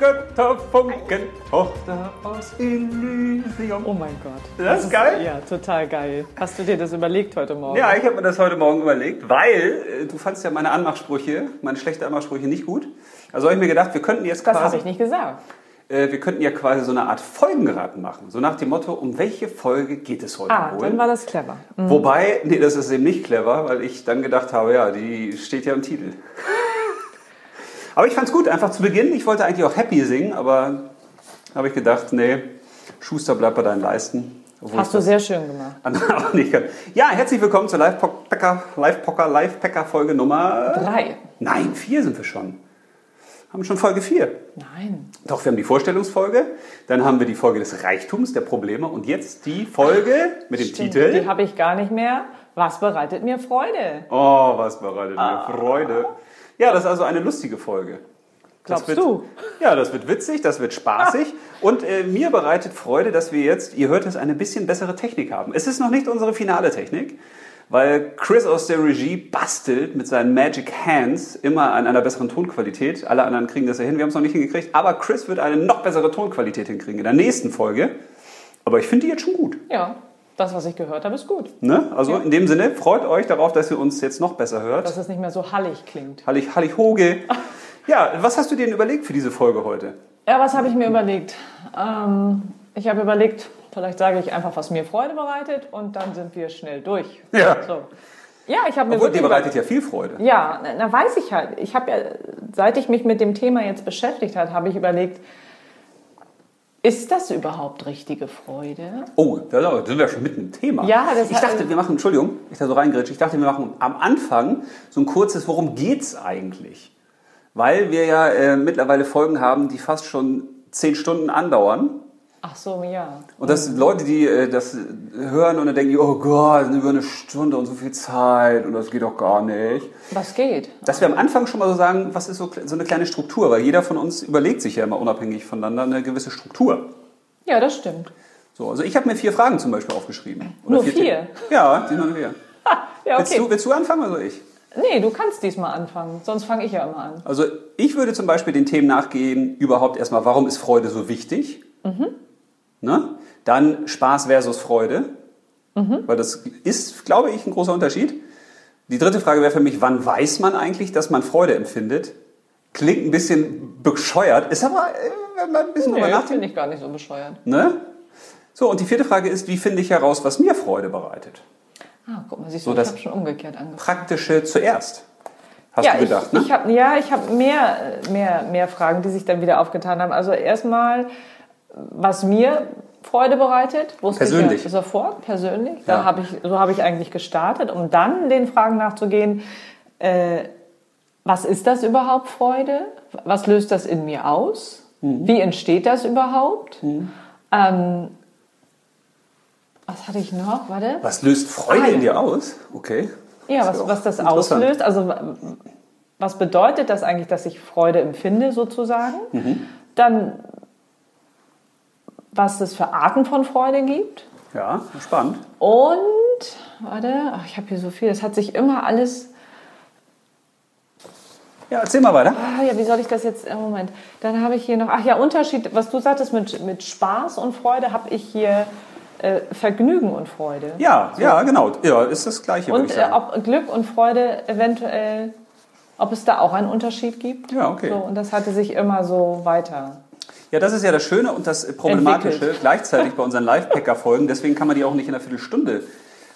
Götterfunken, Tochter aus Elysium. Oh mein Gott. Das ist geil? Ja, total geil. Hast du dir das überlegt heute Morgen? Ja, ich habe mir das heute Morgen überlegt, weil äh, du fandst ja meine Anmachsprüche, meine schlechte Anmachsprüche nicht gut. Also habe ich mir gedacht, wir könnten jetzt Das quasi, habe ich nicht gesagt. äh, wir könnten ja quasi so eine Art Folgenraten machen. So nach dem Motto, um welche Folge geht es heute Ah, wohl? dann war das clever. Wobei, nee, das ist eben nicht clever, weil ich dann gedacht habe, ja, die steht ja im Titel. Aber ich fand's gut, einfach zu Beginn. Ich wollte eigentlich auch Happy singen, aber habe ich gedacht, nee, Schuster bleibt bei deinen Leisten. Hast du sehr schön gemacht. nicht. Ja, herzlich willkommen zur Live-Pocker, Live-Pocker, Live-Packer-Folge Nummer... Drei. Nein, vier sind wir schon. Haben schon Folge vier. Nein. Doch, wir haben die Vorstellungsfolge, dann haben wir die Folge des Reichtums, der Probleme und jetzt die Folge mit dem Stimmt, Titel... Die habe ich gar nicht mehr. Was bereitet mir Freude? Oh, was bereitet Ah. mir Freude. Ja, das ist also eine lustige Folge. Das Glaubst wird, du? Ja, das wird witzig, das wird spaßig. Und äh, mir bereitet Freude, dass wir jetzt, ihr hört es, eine bisschen bessere Technik haben. Es ist noch nicht unsere finale Technik, weil Chris aus der Regie bastelt mit seinen Magic Hands immer an einer besseren Tonqualität. Alle anderen kriegen das ja hin, wir haben es noch nicht hingekriegt. Aber Chris wird eine noch bessere Tonqualität hinkriegen in der nächsten Folge. Aber ich finde die jetzt schon gut. Ja, das, was ich gehört habe, ist gut. Ne? Also Ja. in dem Sinne, freut euch darauf, dass ihr uns jetzt noch besser hört. Dass es nicht mehr so hallig klingt. Hallig, Hallig Hoge. Ja, was hast du dir denn überlegt für diese Folge heute? Ja, was habe ich mir überlegt? Ähm, ich habe überlegt, vielleicht sage ich einfach, was mir Freude bereitet und dann sind wir schnell durch. Ja. So. Ja, ich habe mir Obwohl, dir bereitet ja viel Freude. Ja, na, na weiß ich halt. Ich habe ja, seit ich mich mit dem Thema jetzt beschäftigt habe, habe ich überlegt, ist das überhaupt richtige Freude? Oh, da sind wir schon mitten im Thema. Ja, das ich dachte, wir machen, Entschuldigung, ich da so reingrätsche, ich dachte, wir machen am Anfang so ein kurzes, worum geht's eigentlich? Weil wir ja äh, mittlerweile Folgen haben, die fast schon zehn Stunden andauern. Ach so, ja. Und dass Leute, die äh, das hören und dann denken, oh Gott, über eine Stunde und so viel Zeit und das geht doch gar nicht. Was geht? Dass wir am Anfang schon mal so sagen, was ist so, so eine kleine Struktur, weil jeder von uns überlegt sich ja immer unabhängig voneinander eine gewisse Struktur. Ja, das stimmt. So, also ich habe mir vier Fragen zum Beispiel aufgeschrieben. Nur vier? Themen. Ja, die vier. Ja, Willst, okay. du, willst du anfangen oder ich? Nee, du kannst diesmal anfangen, sonst fange ich ja immer an. Also ich würde zum Beispiel den Themen nachgehen, überhaupt erstmal, warum ist Freude so wichtig? Mhm. Ne? Dann Spaß versus Freude, Mhm. weil das ist, glaube ich, ein großer Unterschied. Die dritte Frage wäre für mich, wann weiß man eigentlich, dass man Freude empfindet? Klingt ein bisschen bescheuert, ist aber, äh, wenn man ein bisschen drüber Nee, nachdenkt, finde ich gar nicht so bescheuert. Ne? So, und die vierte Frage ist, wie finde ich heraus, was mir Freude bereitet? Ah, guck mal, siehst So, du, ich das- habe schon umgekehrt angefangen. Praktische zuerst. Hast ja, du gedacht, ich, ne? ich hab, ja, ich habe mehr, mehr, mehr Fragen, die sich dann wieder aufgetan haben. Also erstmal, was mir Freude bereitet, wusste Persönlich. ich ja sofort, persönlich. Ja. Da habe ich, so habe ich eigentlich gestartet, um dann den Fragen nachzugehen, äh, was ist das überhaupt Freude? Was löst das in mir aus? Mhm. Wie entsteht das überhaupt? Ähm, was hatte ich noch? Warte. Was löst Freude Ah, in dir aus? Okay. Ja, was, was das auslöst. Also was bedeutet das eigentlich, dass ich Freude empfinde sozusagen? Mhm. Dann, was es für Arten von Freude gibt. Ja, spannend. Und, warte, ach, ich habe hier so viel, das hat sich immer alles, Ja, erzähl mal weiter. ah, ja, wie soll ich das jetzt, äh, Moment, dann habe ich hier noch, ach ja, Unterschied, was du sagtest mit, mit Spaß und Freude, habe ich hier äh, Vergnügen und Freude. Ja, ja, genau. Ja, ist das Gleiche, Und äh, ob Glück und Freude eventuell, ob es da auch einen Unterschied gibt. Ja, okay. So, und das hatte sich immer so weiter. Ja, das ist ja das Schöne und das Problematische Entwickelt. gleichzeitig bei unseren Live-Packer-Folgen. Deswegen kann man die auch nicht in einer Viertelstunde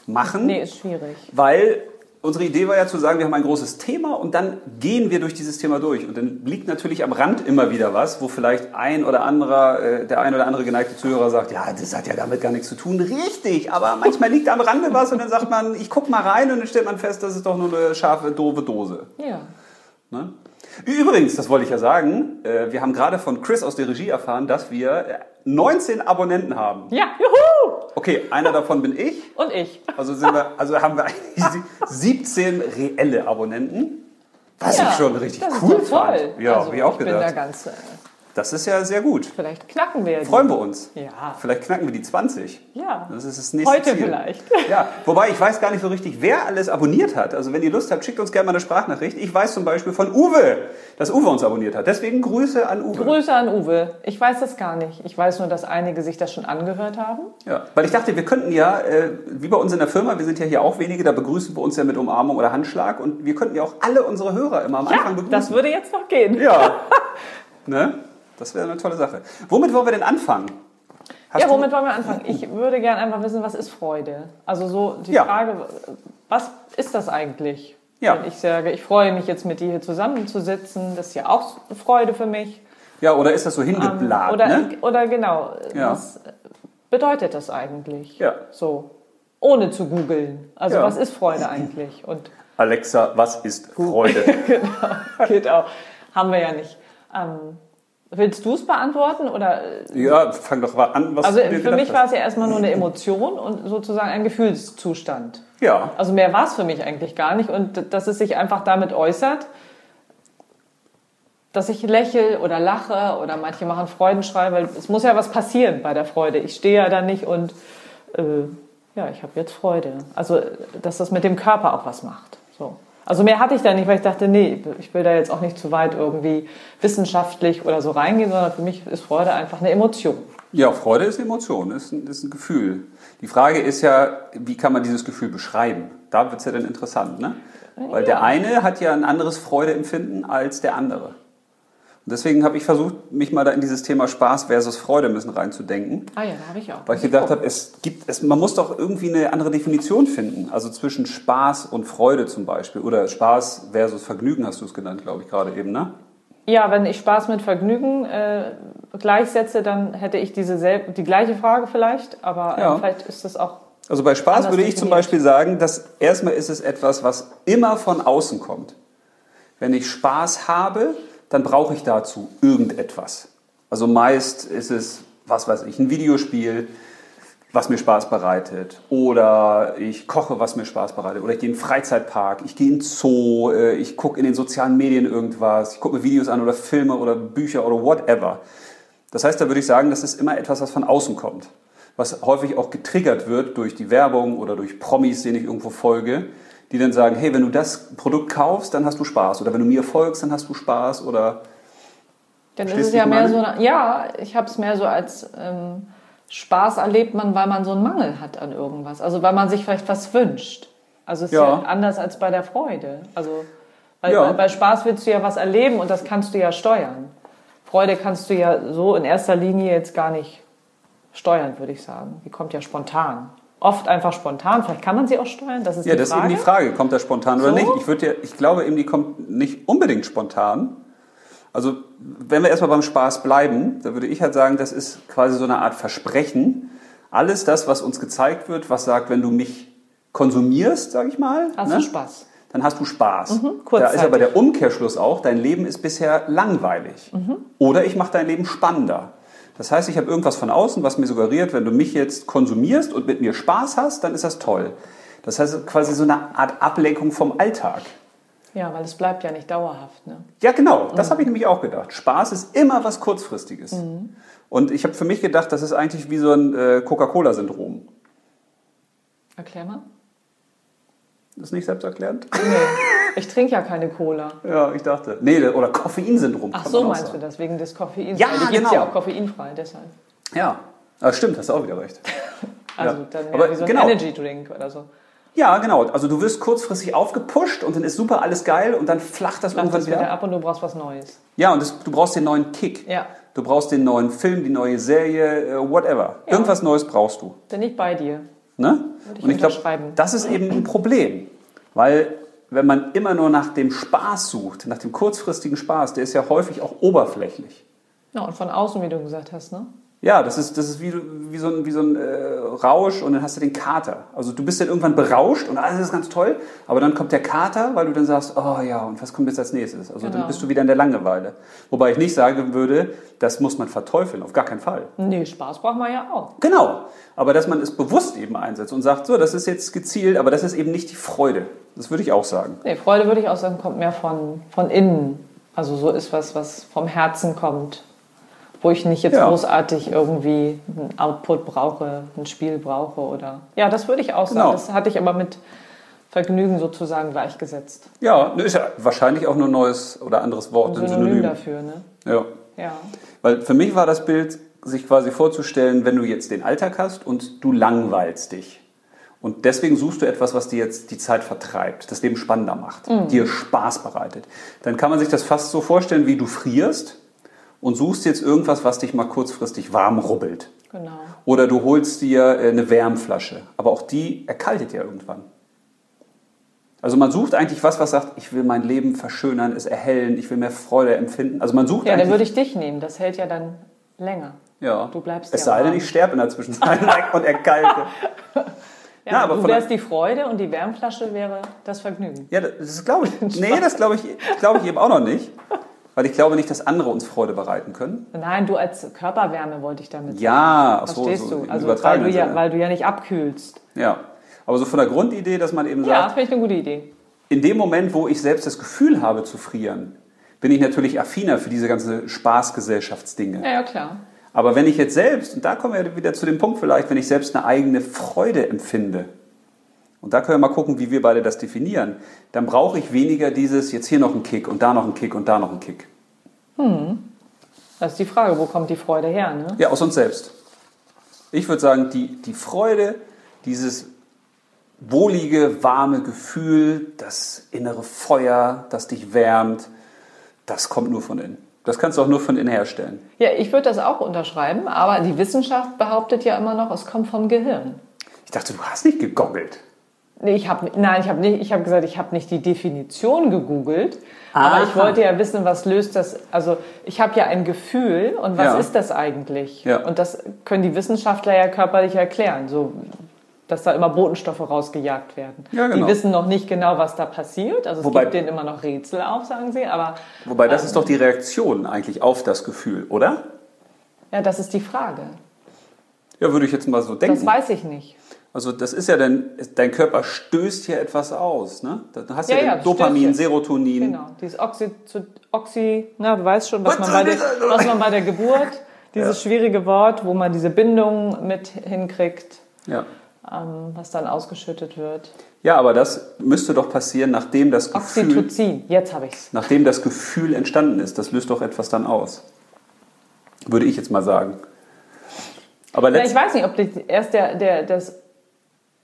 machen. Nee, ist schwierig. Weil unsere Idee war ja zu sagen, wir haben ein großes Thema und dann gehen wir durch dieses Thema durch. Und dann liegt natürlich am Rand immer wieder was, wo vielleicht ein oder anderer, äh, der ein oder andere geneigte Zuhörer sagt, ja, das hat ja damit gar nichts zu tun. Richtig, aber manchmal liegt am Rande was und dann sagt man, ich guck mal rein und dann stellt man fest, das ist doch nur eine scharfe, doofe Dose. Ja. Ne? Übrigens, das wollte ich ja sagen, äh, wir haben gerade von Chris aus der Regie erfahren, dass wir äh, 19 Abonnenten haben. Ja, juhu! Okay, einer davon bin ich. Und ich. Also, sind wir, also haben wir eigentlich sie- 17 reelle Abonnenten. Was ja, ich schon richtig cool fand. Ja, also, hab ich auch ich bin gedacht. da ganz. Das ist ja sehr gut. Vielleicht knacken wir die. Freuen wir uns. Ja. Vielleicht knacken wir die 20. Ja. Das ist das nächste Heute Ziel. vielleicht. Ja, wobei ich weiß gar nicht so richtig, wer alles abonniert hat. Also wenn ihr Lust habt, schickt uns gerne mal eine Sprachnachricht. Ich weiß zum Beispiel von Uwe, dass Uwe uns abonniert hat. Deswegen Grüße an Uwe. Grüße an Uwe. Ich weiß das gar nicht. Ich weiß nur, dass einige sich das schon angehört haben. Ja, weil ich dachte, wir könnten ja, äh, wie bei uns in der Firma, wir sind ja hier auch wenige, da begrüßen wir uns ja mit Umarmung oder Handschlag und wir könnten ja auch alle unsere Hörer immer am Ja, Anfang begrüßen. das würde jetzt noch gehen. Ja. ne? Das wäre eine tolle Sache. Womit wollen wir denn anfangen? Hast ja, womit wollen wir anfangen? Ich würde gerne einfach wissen, was ist Freude? Also so die Ja. Frage, was ist das eigentlich? Ja. Wenn ich sage, ich freue mich jetzt mit dir hier zusammenzusitzen, das ist ja auch Freude für mich. Ja, oder ist das so hingeplant? oder, ne? oder genau, Ja. was bedeutet das eigentlich? Ja. So, ohne zu googeln. Also Ja. was ist Freude eigentlich? Und Alexa, was ist Freude? geht auch. Haben wir ja nicht. Ähm, willst du es beantworten? Oder ja, fang doch mal an, was also für mich war es ja erstmal nur eine Emotion und sozusagen ein Gefühlszustand. Ja, Also mehr war es für mich eigentlich gar nicht und dass es sich einfach damit äußert, dass ich lächle oder lache oder manche machen Freudenschrei, weil es muss ja was passieren bei der Freude. Ich stehe ja da nicht und äh, ja, ich habe jetzt Freude. Also dass das mit dem Körper auch was macht. So. Also mehr hatte ich da nicht, weil ich dachte, nee, ich will da jetzt auch nicht zu weit irgendwie wissenschaftlich oder so reingehen, sondern für mich ist Freude einfach eine Emotion. ja, Freude ist eine Emotion, ist ein, ist ein Gefühl. Die Frage ist ja, wie kann man dieses Gefühl beschreiben? Da wird es ja dann interessant, ne? Weil der eine hat ja ein anderes Freudeempfinden als der andere. Und deswegen habe ich versucht, mich mal da in dieses Thema Spaß versus Freude müssen reinzudenken. Ah ja, da habe ich auch. Weil ich gedacht habe, es gibt, es, man muss doch irgendwie eine andere Definition finden. Also zwischen Spaß und Freude zum Beispiel. Oder Spaß versus Vergnügen hast du es genannt, glaube ich, gerade eben, ne? Ja, wenn ich Spaß mit Vergnügen äh, gleichsetze, dann hätte ich diese selb die gleiche Frage vielleicht, aber äh, Ja. vielleicht ist das auch. Also bei Spaß würde ich zum. Beispiel sagen, dass erstmal ist es etwas, was immer von außen kommt. Wenn ich Spaß habe, dann brauche ich dazu irgendetwas. Also meist ist es, was weiß ich, ein Videospiel, was mir Spaß bereitet. Oder ich koche, was mir Spaß bereitet. Oder ich gehe in einen Freizeitpark, ich gehe in den Zoo, äh, ich gucke in den sozialen Medien irgendwas, ich gucke mir Videos an oder Filme oder Bücher oder whatever. Das heißt, da würde ich sagen, das ist immer etwas, was von außen kommt. Was häufig auch getriggert wird durch die Werbung oder durch Promis, denen ich irgendwo folge, die dann sagen, hey, wenn du das Produkt kaufst, dann hast du Spaß. Oder wenn du mir folgst, dann hast du Spaß. Oder Dann ist es ja mehr so, eine, ja, ich habe es mehr so als ähm, Spaß erlebt man, weil man so einen Mangel hat an irgendwas. Also weil man sich vielleicht was wünscht. Also es ist Ja. ja anders als bei der Freude. Also weil, Ja. bei Spaß willst du ja was erleben und das kannst du ja steuern. Freude kannst du ja so in erster Linie jetzt gar nicht steuern, würde ich sagen. Die kommt ja spontan. Oft einfach spontan. Vielleicht kann man sie auch steuern. Das ist ja, die das ist Frage. eben die Frage, kommt das spontan oder So? nicht? Ich, würde ja, ich glaube eben, die kommt nicht unbedingt spontan. Also wenn wir erstmal beim Spaß bleiben, da würde ich halt sagen, das ist quasi so eine Art Versprechen. Alles das, was uns gezeigt wird, was sagt, wenn du mich konsumierst, sage ich mal, Hast ne, du Spaß? dann hast du Spaß. da ist aber der Umkehrschluss auch, dein Leben ist bisher langweilig. Oder ich mache dein Leben spannender. Das heißt, ich habe irgendwas von außen, was mir suggeriert, wenn du mich jetzt konsumierst und mit mir Spaß hast, dann ist das toll. Das heißt quasi so eine Art Ablenkung vom Alltag. Ja, weil es bleibt ja nicht dauerhaft. Ne? Ja, genau. Das habe ich nämlich auch gedacht. Spaß ist immer was Kurzfristiges. Und ich habe für mich gedacht, das ist eigentlich wie so ein äh, Coca-Cola-Syndrom. Erklär mal. Ist nicht selbsterklärend? Nee, ich trinke ja keine Cola. Ja, ich dachte. Nee, oder Koffeinsyndrom. Ach so, meinst sagen. du das, wegen des Koffeins? Ja, die genau. ja auch koffeinfrei, deshalb. Ja, aber stimmt, hast du auch wieder recht. Also Ja. dann mehr Aber wie so ein genau. Energy Drink oder so. Ja, genau. Also du wirst kurzfristig aufgepusht und dann ist super alles geil und dann flacht das Macht irgendwann das wieder wieder ab. ab und du brauchst was Neues. Ja, und das, du brauchst den neuen Kick. Ja. Du brauchst den neuen Film, die neue Serie, äh, whatever. Ja. Irgendwas Neues brauchst du. Bin ich bei dir. Ne? ich und ich glaube, das ist eben ein Problem. Weil wenn man immer nur nach dem Spaß sucht, nach dem kurzfristigen Spaß, der ist ja häufig auch oberflächlich. Ja, und von außen, wie du gesagt hast, ne? Ja, das ist, das ist wie, wie so ein, wie so ein äh, Rausch und dann hast du den Kater. Also du bist dann irgendwann berauscht und alles ist ganz toll, aber dann kommt der Kater, weil du dann sagst, oh ja, und was kommt jetzt als nächstes? Also dann Genau. bist du wieder in der Langeweile. Wobei ich nicht sagen würde, das muss man verteufeln, auf gar keinen Fall. Nee, Spaß braucht man ja auch. Genau, aber dass man es bewusst eben einsetzt und sagt, so, das ist jetzt gezielt, aber das ist eben nicht die Freude. Das würde ich auch sagen. Nee, Freude würde ich auch sagen, kommt mehr von, von innen. Also so ist was, was vom Herzen kommt. Wo ich nicht jetzt Ja. großartig irgendwie einen Output brauche, ein Spiel brauche oder. Ja, das würde ich auch sagen. Genau. Das hatte ich aber mit Vergnügen sozusagen gleichgesetzt. Ja, ne, ist ja wahrscheinlich auch nur ein neues oder anderes Wort, Ein Synonym Synonym. dafür, ne? Ja. Ja. Weil für mich war das Bild, sich quasi vorzustellen, wenn du jetzt den Alltag hast und du langweilst dich. Und deswegen suchst du etwas, was dir jetzt die Zeit vertreibt, das Leben spannender macht, dir Spaß bereitet. Dann kann man sich das fast so vorstellen, wie du frierst und suchst jetzt irgendwas, was dich mal kurzfristig warm rubbelt. Genau. Oder du holst dir äh, eine Wärmflasche. Aber auch die erkaltet ja irgendwann. Also man sucht eigentlich was, was sagt, ich will mein Leben verschönern, es erhellen, ich will mehr Freude empfinden. Also man sucht Ja, dann würde ich dich nehmen. Das hält ja dann länger. Ja. Du bleibst Es ja sei denn, warm. ich sterbe in der Zwischenzeit und erkalte. Ja, Ja, aber du wärst die Freude und die Wärmflasche wäre das Vergnügen. Ja, das glaube ich. Nee, das glaube ich, glaube ich eben auch noch nicht. Weil ich glaube nicht, dass andere uns Freude bereiten können. Nein, du als Körperwärme wollte ich damit sagen. Ja, ach so, Verstehst so du? Also weil du, ja, weil du ja nicht abkühlst. Ja. Aber so von der Grundidee, dass man eben Ja, sagt, finde ich eine gute Idee. in dem Moment, wo ich selbst das Gefühl habe zu frieren, bin ich natürlich affiner für diese ganze Spaßgesellschaftsdinge. Ja, ja, klar. Aber wenn ich jetzt selbst, und da kommen wir wieder zu dem Punkt vielleicht, wenn ich selbst eine eigene Freude empfinde, und da können wir mal gucken, wie wir beide das definieren, dann brauche ich weniger dieses, jetzt hier noch ein Kick und da noch ein Kick und da noch ein Kick. Das ist die Frage, wo kommt die Freude her? Ne? Ja, aus uns selbst. Ich würde sagen, die, die Freude, dieses wohlige, warme Gefühl, das innere Feuer, das dich wärmt, das kommt nur von innen. Das kannst du auch nur von innen herstellen. Ja, ich würde das auch unterschreiben, aber die Wissenschaft behauptet ja immer noch, es kommt vom Gehirn. Ich dachte, du hast nicht gegoggelt. Nee, ich habe nein, ich habe nicht, ich habe gesagt, ich habe nicht die Definition gegoogelt, aber ich Aha. wollte ja wissen, was löst das? Also ich habe ja ein Gefühl und was Ja. ist das eigentlich? Ja. Und das können die Wissenschaftler ja körperlich erklären, so dass da immer Botenstoffe rausgejagt werden. Ja, genau. Die wissen noch nicht genau, was da passiert. Also es Wobei- gibt denen immer noch Rätsel auf, sagen sie. Aber Wobei, das ist doch die Reaktion eigentlich auf das Gefühl, oder? ja, das ist die Frage. Ja, würde ich jetzt mal so Das denken. weiß ich nicht. Also das ist ja dann, dein Körper stößt hier etwas aus. Ne? Da hast du Ja, ja, ja, Dopamin, ja. Serotonin. Genau, dieses Oxy, zu- Oxy na, du weißt schon, was man, bei der, was man bei der Geburt, dieses schwierige Wort, wo man diese Bindung mit hinkriegt, Ja. ähm, was dann ausgeschüttet wird. ja, aber das müsste doch passieren, nachdem das Gefühl, Oxytocin, jetzt habe ich's. nachdem das Gefühl entstanden ist. Das löst doch etwas dann aus. Würde ich jetzt mal sagen. Aber Ja, ich weiß nicht, ob erst der, der, das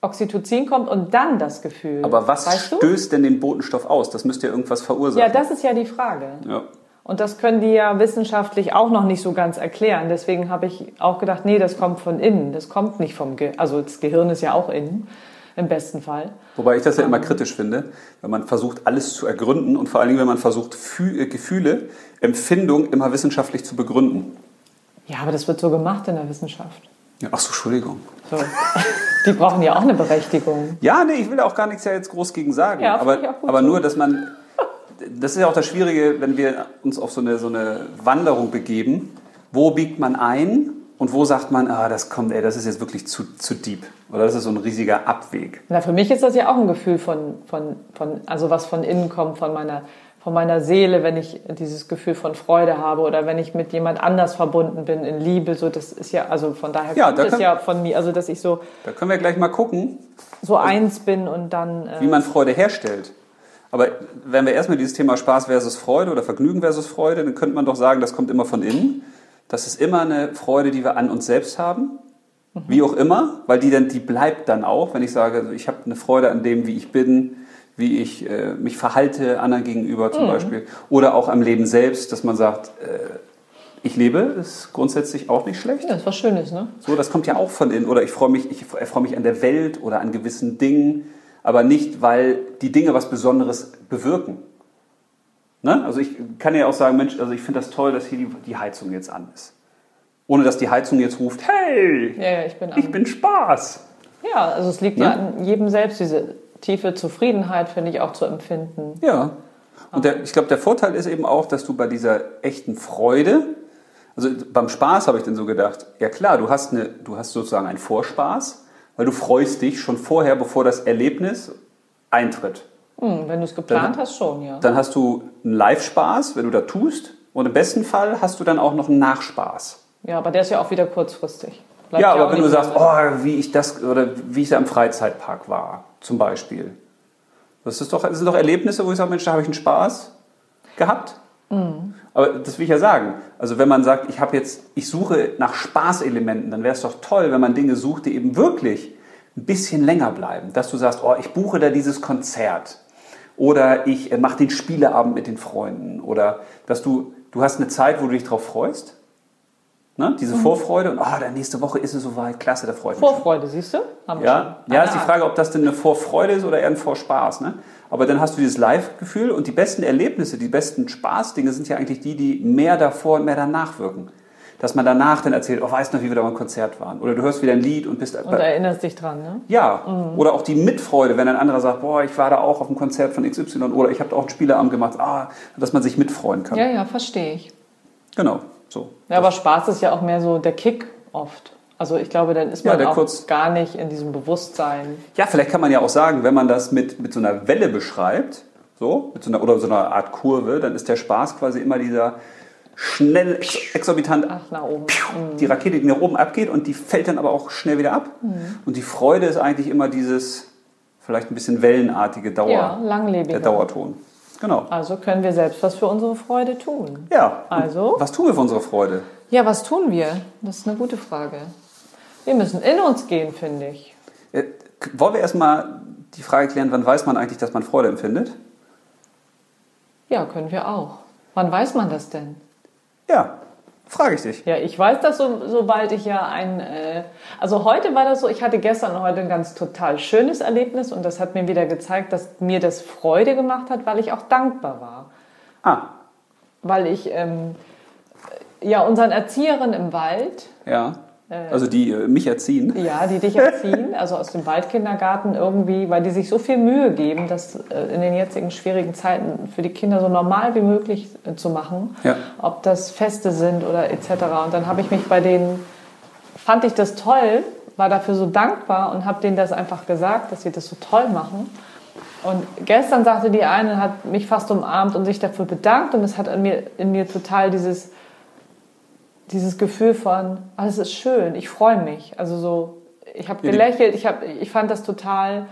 Oxytocin kommt und dann das Gefühl. aber was weißt du? stößt denn den Botenstoff aus? Das müsste ja irgendwas verursachen. Ja, das ist ja die Frage. ja. Und das können die ja wissenschaftlich auch noch nicht so ganz erklären. Deswegen habe ich auch gedacht, nee, das kommt von innen. Das kommt nicht vom Gehirn. Also das Gehirn ist ja auch innen, im besten Fall. Wobei ich das ja immer kritisch finde, wenn man versucht, alles zu ergründen und vor allen Dingen, wenn man versucht, äh, Gefühle, Empfindung immer wissenschaftlich zu begründen. Ja, aber das wird so gemacht in der Wissenschaft. Ja, ach so, Entschuldigung. So. Die brauchen ja auch eine Berechtigung. Ja, nee, ich will auch gar nichts ja jetzt groß gegen sagen. Ja, aber aber nur, dass man. Das ist ja auch das Schwierige, wenn wir uns auf so eine, so eine Wanderung begeben. Wo biegt man ein und wo sagt man, ah, das kommt, ey, das ist jetzt wirklich zu, zu deep. Oder das ist so ein riesiger Abweg. Na, für mich ist das ja auch ein Gefühl von, von, von also was von innen kommt, von meiner, von meiner Seele, wenn ich dieses Gefühl von Freude habe oder wenn ich mit jemand anders verbunden bin in Liebe. So, das ist ja, also von daher Ja, kommt da es ja von mir, also dass ich so, Da können wir gleich mal gucken, so eins bin und dann. Äh, wie man Freude herstellt. Aber wenn wir erstmal dieses Thema Spaß versus Freude oder Vergnügen versus Freude, dann könnte man doch sagen, das kommt immer von innen. Das ist immer eine Freude, die wir an uns selbst haben. Wie auch immer, weil die dann, die bleibt dann auch, wenn ich sage, also ich habe eine Freude an dem, wie ich bin, wie ich äh, mich verhalte anderen gegenüber zum Beispiel. Oder auch am Leben selbst, dass man sagt, äh, ich lebe, ist grundsätzlich auch nicht schlecht. ja, das ist was Schönes, ne? So, das kommt ja auch von innen. Oder ich freue mich, ich freue mich an der Welt oder an gewissen Dingen, aber nicht, weil die Dinge was Besonderes bewirken. Ne? Also ich kann ja auch sagen, Mensch, also ich finde das toll, dass hier die, die Heizung jetzt an ist. Ohne dass die Heizung jetzt ruft, hey, Ja, ja, ich bin ich bin Spaß. Ja, also es liegt Ne? ja an jedem selbst, diese tiefe Zufriedenheit, finde ich, auch zu empfinden. Ja. Und der, ich glaube, der Vorteil ist eben auch, dass du bei dieser echten Freude, also beim Spaß habe ich dann so gedacht, ja klar, du hast, eine, du hast sozusagen einen Vorspaß, weil du freust dich schon vorher, bevor das Erlebnis eintritt. Hm, wenn du es geplant Dann- hast, schon, ja. Dann hast du einen Live-Spaß, wenn du da tust, Und im besten Fall hast du dann auch noch einen Nachspaß. Ja, aber der ist ja auch wieder kurzfristig. Bleibt Ja, aber wenn du sagst, oh, wie ich das oder wie ich da im Freizeitpark war, zum Beispiel. Das, ist doch, das sind doch Erlebnisse, wo ich sage, Mensch, da habe ich einen Spaß gehabt. Mhm. Aber das will ich ja sagen. Also wenn man sagt, ich habe jetzt, ich suche nach Spaßelementen, dann wäre es doch toll, wenn man Dinge sucht, die eben wirklich ein bisschen länger bleiben. Dass du sagst, oh, ich buche da dieses Konzert. Oder ich äh, mache den Spieleabend mit den Freunden. Oder dass du, du hast eine Zeit, wo du dich drauf freust. Ne? Diese Mhm. Vorfreude und oh, dann nächste Woche ist es soweit, klasse, da freue ich mich. schon. Vorfreude, siehst du? Haben Ja, schon. ja ist die Frage, ob das denn eine Vorfreude ist oder eher ein Vorspaß. Ne? Aber dann hast du dieses Live-Gefühl und die besten Erlebnisse, die besten Spaßdinge sind ja eigentlich die, die mehr davor und mehr danach wirken. Dass man danach dann erzählt, oh, weißt du noch, wie wir da beim Konzert waren? Oder du hörst wieder ein Lied und bist... Und erinnerst dich dran, ne? ja, oder auch die Mitfreude, wenn ein anderer sagt, boah, ich war da auch auf dem Konzert von XY oder ich habe da auch einen Spieleabend gemacht, ah, dass man sich mitfreuen kann. Ja, ja, verstehe ich. Genau, so. Ja, aber Spaß ist ja auch mehr so der Kick oft. Also ich glaube, dann ist Ja, man der auch kurz- gar nicht in diesem Bewusstsein. Ja, vielleicht kann man ja auch sagen, wenn man das mit, mit so einer Welle beschreibt, so, mit so einer, oder so einer Art Kurve, dann ist der Spaß quasi immer dieser schnell, ex- exorbitant, Ach, nach oben. die Rakete, die nach oben abgeht und die fällt dann aber auch schnell wieder ab. Und die Freude ist eigentlich immer dieses, vielleicht ein bisschen wellenartige Dauer, Ja, langlebig. der Dauerton. Genau. Also können wir selbst was für unsere Freude tun. Ja. Also? Was tun wir für unsere Freude? Ja, was tun wir? Das ist eine gute Frage. Wir müssen in uns gehen, finde ich. Äh, Wollen wir erstmal die Frage klären, wann weiß man eigentlich, dass man Freude empfindet? Ja, können wir auch. Wann weiß man das denn? Ja, frage ich dich. Ja, ich weiß das, so, sobald ich ja ein. Äh, also heute war das so, ich hatte gestern und heute ein ganz total schönes Erlebnis und das hat mir wieder gezeigt, dass mir das Freude gemacht hat, weil ich auch dankbar war. Ah, Weil ich ähm, ja unseren Erzieherinnen im Wald, ja. Also die äh, mich erziehen. ja, die dich erziehen, also aus dem Waldkindergarten irgendwie, weil die sich so viel Mühe geben, das äh, in den jetzigen schwierigen Zeiten für die Kinder so normal wie möglich äh, zu machen, Ja. ob das Feste sind oder etc. Und dann habe ich mich bei denen, fand ich das toll, war dafür so dankbar und habe denen das einfach gesagt, dass sie das so toll machen. Und gestern sagte die eine, hat mich fast umarmt und sich dafür bedankt und es hat in mir, in mir total dieses, dieses Gefühl von, alles ist schön, ich freue mich. Also so, ich habe gelächelt, ich, hab, ich fand das total,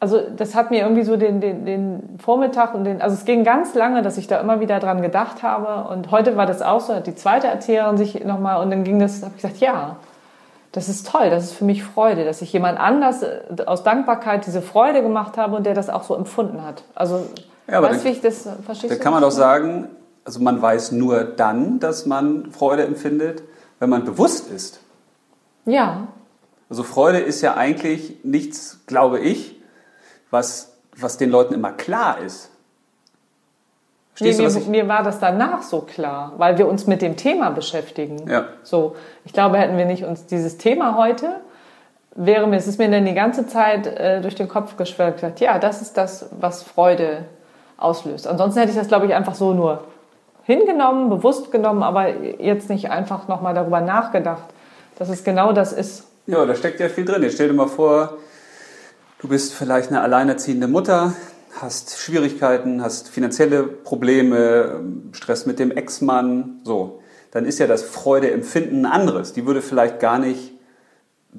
also das hat mir irgendwie so den, den, den Vormittag und den, also es ging ganz lange, dass ich da immer wieder dran gedacht habe und heute war das auch so, hat die zweite Erzählerin sich nochmal und dann ging das, habe ich gesagt, ja, das ist toll, das ist für mich Freude, dass ich jemand anders äh, aus Dankbarkeit diese Freude gemacht habe und der das auch so empfunden hat. Also, Ja, weißt du, wie ich das, verstehst Da du? kann man doch sagen, also man weiß nur dann, dass man Freude empfindet, wenn man bewusst ist. Ja, Also Freude ist ja eigentlich nichts, glaube ich, was, was den Leuten immer klar ist. Nee, mir, ich... mir war das danach so klar, weil wir uns mit dem Thema beschäftigen. Ja. So, ich glaube, hätten wir nicht uns dieses Thema heute, wäre mir, es ist mir dann die ganze Zeit äh, durch den Kopf geschwellt, gesagt, ja, das ist das, was Freude auslöst. Ansonsten hätte ich das, glaube ich, einfach so nur hingenommen, bewusst genommen, aber jetzt nicht einfach nochmal darüber nachgedacht, dass es genau das ist. Ja, da steckt ja viel drin. Jetzt stell dir mal vor, du bist vielleicht eine alleinerziehende Mutter, hast Schwierigkeiten, hast finanzielle Probleme, Stress mit dem Ex-Mann, so. Dann ist ja das Freudeempfinden ein anderes. Die würde vielleicht gar nicht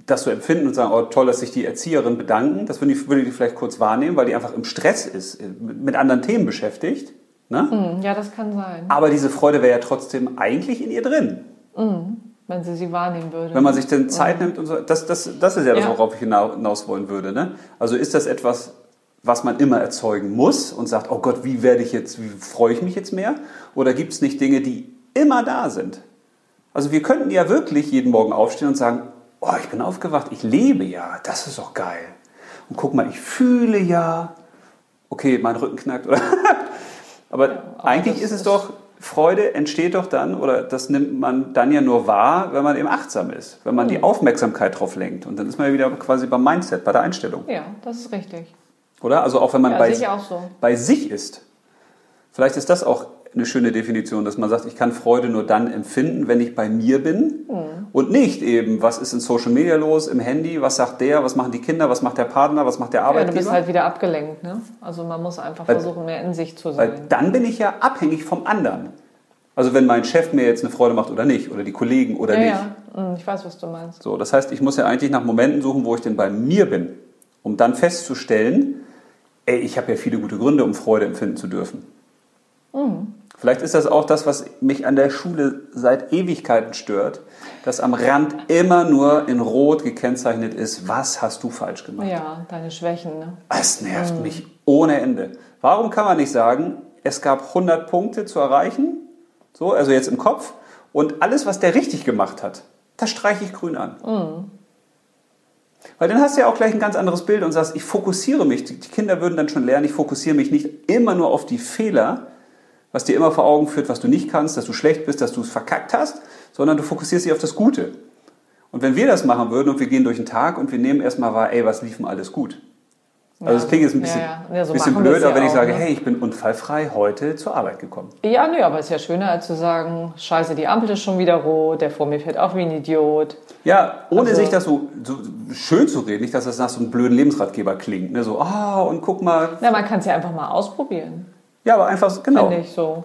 das so empfinden und sagen, oh toll, dass sich die Erzieherin bedanken. Das würde die, würde die vielleicht kurz wahrnehmen, weil die einfach im Stress ist, mit mit anderen Themen beschäftigt. Ne? Hm, ja, das kann sein, Aber diese Freude wäre ja trotzdem eigentlich in ihr drin. wenn sie sie wahrnehmen würde. Wenn man sich denn Zeit nimmt und so, das, das, das ist ja das, Ja. worauf ich hinau- hinaus wollen würde. Ne? Also ist das etwas, was man immer erzeugen muss und sagt, oh Gott, wie werde ich jetzt, wie freue ich mich jetzt mehr? Oder gibt es nicht Dinge, die immer da sind? Also wir könnten ja wirklich jeden Morgen aufstehen und sagen, oh, ich bin aufgewacht, ich lebe ja, das ist doch geil. Und guck mal, ich fühle ja, okay, mein Rücken knackt. Oder Aber aber eigentlich ist es ist- doch, Freude entsteht doch dann, oder das nimmt man dann ja nur wahr, wenn man eben achtsam ist, wenn man die Aufmerksamkeit drauf lenkt. Und dann ist man ja wieder quasi beim Mindset, bei der Einstellung. ja, das ist richtig. Oder? Also auch wenn man Ja, bei, auch so. bei sich ist. Vielleicht ist das auch eine schöne Definition, dass man sagt, ich kann Freude nur dann empfinden, wenn ich bei mir bin Mhm. und nicht eben, was ist in Social Media los, im Handy, was sagt der, was machen die Kinder, was macht der Partner, was macht der Ja, du Arbeitgeber. bist halt wieder abgelenkt. Ne? Also man muss einfach Weil- versuchen, mehr in sich zu Weil sein. dann bin ich ja abhängig vom anderen. Also wenn mein Chef mir jetzt eine Freude macht oder nicht, oder die Kollegen oder Ja, nicht. ja, Hm, ich weiß, was du meinst. So, das heißt, ich muss ja eigentlich nach Momenten suchen, wo ich denn bei mir bin, um dann festzustellen, ey, ich habe ja viele gute Gründe, um Freude empfinden zu dürfen. Vielleicht ist das auch das, was mich an der Schule seit Ewigkeiten stört, dass am Rand immer nur in Rot gekennzeichnet ist, was hast du falsch gemacht. Ja, deine Schwächen. Ne? Es nervt mich ohne Ende. Warum kann man nicht sagen, es gab 100 Punkte zu erreichen, so, also jetzt im Kopf, und alles, was der richtig gemacht hat, das streiche ich grün an. Weil dann hast du ja auch gleich ein ganz anderes Bild und sagst, ich fokussiere mich. Die Kinder würden dann schon lernen, ich fokussiere mich nicht immer nur auf die Fehler, was dir immer vor Augen führt, was du nicht kannst, dass du schlecht bist, dass du es verkackt hast, sondern du fokussierst dich auf das Gute. Und wenn wir das machen würden und wir gehen durch den Tag und wir nehmen erstmal wahr, ey, was lief denn alles gut? Also das klingt jetzt ein bisschen, Ja, ja. Ja, so bisschen blöd, es ja aber wenn ich auch, sage, ne? hey, ich bin unfallfrei heute zur Arbeit gekommen. Ja, nö, aber ist ja schöner, als zu sagen, scheiße, die Ampel ist schon wieder rot, der vor mir fährt auch wie ein Idiot. Ja, ohne Also- sich das so, so schön zu reden, nicht, dass das nach so einem blöden Lebensratgeber klingt. Ne? So, ah, und guck mal. Ja, man kann es ja einfach mal ausprobieren, Ja, aber einfach, genau. finde ich so.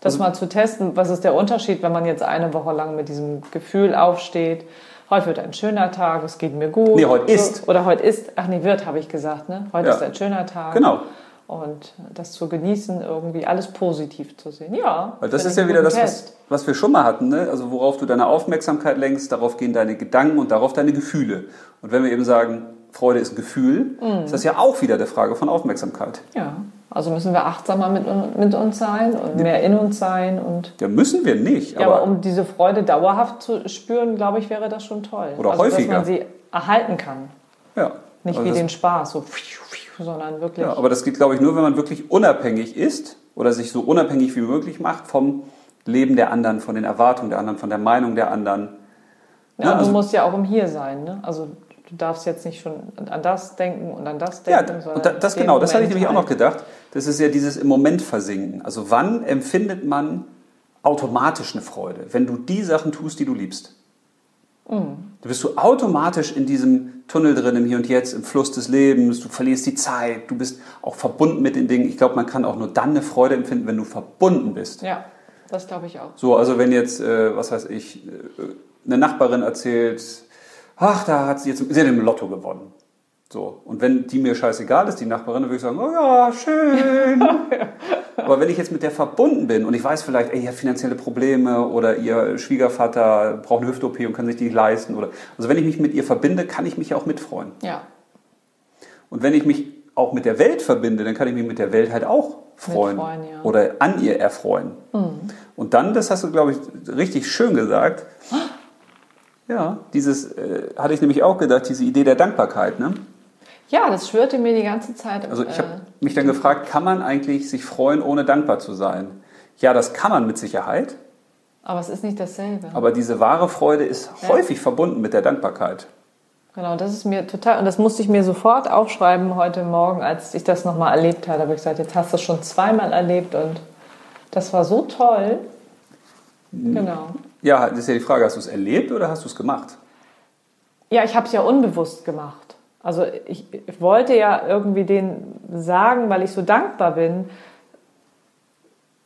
Das Also- mal zu testen, was ist der Unterschied, wenn man jetzt eine Woche lang mit diesem Gefühl aufsteht, heute wird ein schöner Tag, es geht mir gut. Nee, heute ist. Oder heute ist, ach nee, wird, habe ich gesagt, ne? Heute Ja. ist ein schöner Tag. Genau. Und das zu genießen, irgendwie alles positiv zu sehen. Ja. Weil das ist ja wieder das, was, was wir schon mal hatten. Ne? Also worauf du deine Aufmerksamkeit lenkst, darauf gehen deine Gedanken und darauf deine Gefühle. Und wenn wir eben sagen, Freude ist ein Gefühl, Mhm. ist das ja auch wieder der Frage von Aufmerksamkeit. Ja. Also müssen wir achtsamer mit, mit uns sein und mehr in uns sein und Ja, müssen wir nicht. Ja, aber aber um diese Freude dauerhaft zu spüren, glaube ich, wäre das schon toll. Oder also, häufiger. Dass man sie erhalten kann. ja. Nicht Also wie den Spaß, so, sondern wirklich. ja, aber das geht, glaube ich, nur, wenn man wirklich unabhängig ist oder sich so unabhängig wie möglich macht vom Leben der anderen, von den Erwartungen der anderen, von der Meinung der anderen. Ja, Ja, und also- du musst ja auch im Hier sein. Ne? Also du darfst jetzt nicht schon an das denken und an das Ja, denken. sondern und da- das genau, das hatte ich nämlich auch noch halt. gedacht. Das ist ja dieses im Moment versinken. Also wann empfindet man automatisch eine Freude? Wenn du die Sachen tust, die du liebst. Mhm. Du bist du automatisch in diesem Tunnel drin, im Hier und Jetzt, im Fluss des Lebens, du verlierst die Zeit, du bist auch verbunden mit den Dingen. Ich glaube, man kann auch nur dann eine Freude empfinden, wenn du verbunden bist. Ja, das glaube ich auch. So, also wenn jetzt, äh, was weiß ich, äh, eine Nachbarin erzählt, ach, da hat sie jetzt, sie hat im Lotto gewonnen. So, und wenn die mir scheißegal ist, die Nachbarin, dann würde ich sagen, oh ja, schön. Aber wenn ich jetzt mit der verbunden bin und ich weiß vielleicht, ey, ihr hat finanzielle Probleme oder ihr Schwiegervater braucht eine Hüft-OP und kann sich die nicht leisten oder, also wenn ich mich mit ihr verbinde, kann ich mich ja auch mitfreuen. Ja, Und wenn ich mich auch mit der Welt verbinde, dann kann ich mich mit der Welt halt auch freuen Mitfreuen, ja. oder an ihr erfreuen. Und dann, das hast du, glaube ich, richtig schön gesagt. Ja, dieses äh, hatte ich nämlich auch gedacht, diese Idee der Dankbarkeit. Ne? ja das schwörte mir die ganze Zeit. Also ich äh, habe mich dann gefragt, kann man eigentlich sich freuen, ohne dankbar zu sein? Ja, das kann man mit Sicherheit, aber es ist nicht dasselbe. aber diese wahre Freude ist Ja. häufig verbunden mit der Dankbarkeit. Genau, das ist mir total, und das musste ich mir sofort aufschreiben heute Morgen, als ich das nochmal erlebt habe. Da habe ich gesagt, jetzt hast du es schon zweimal erlebt und das war so toll. Genau. Ja, das ist ja die Frage, hast du es erlebt oder hast du es gemacht? Ja, ich habe es ja unbewusst gemacht. Also ich, ich wollte ja irgendwie denen sagen, weil ich so dankbar bin.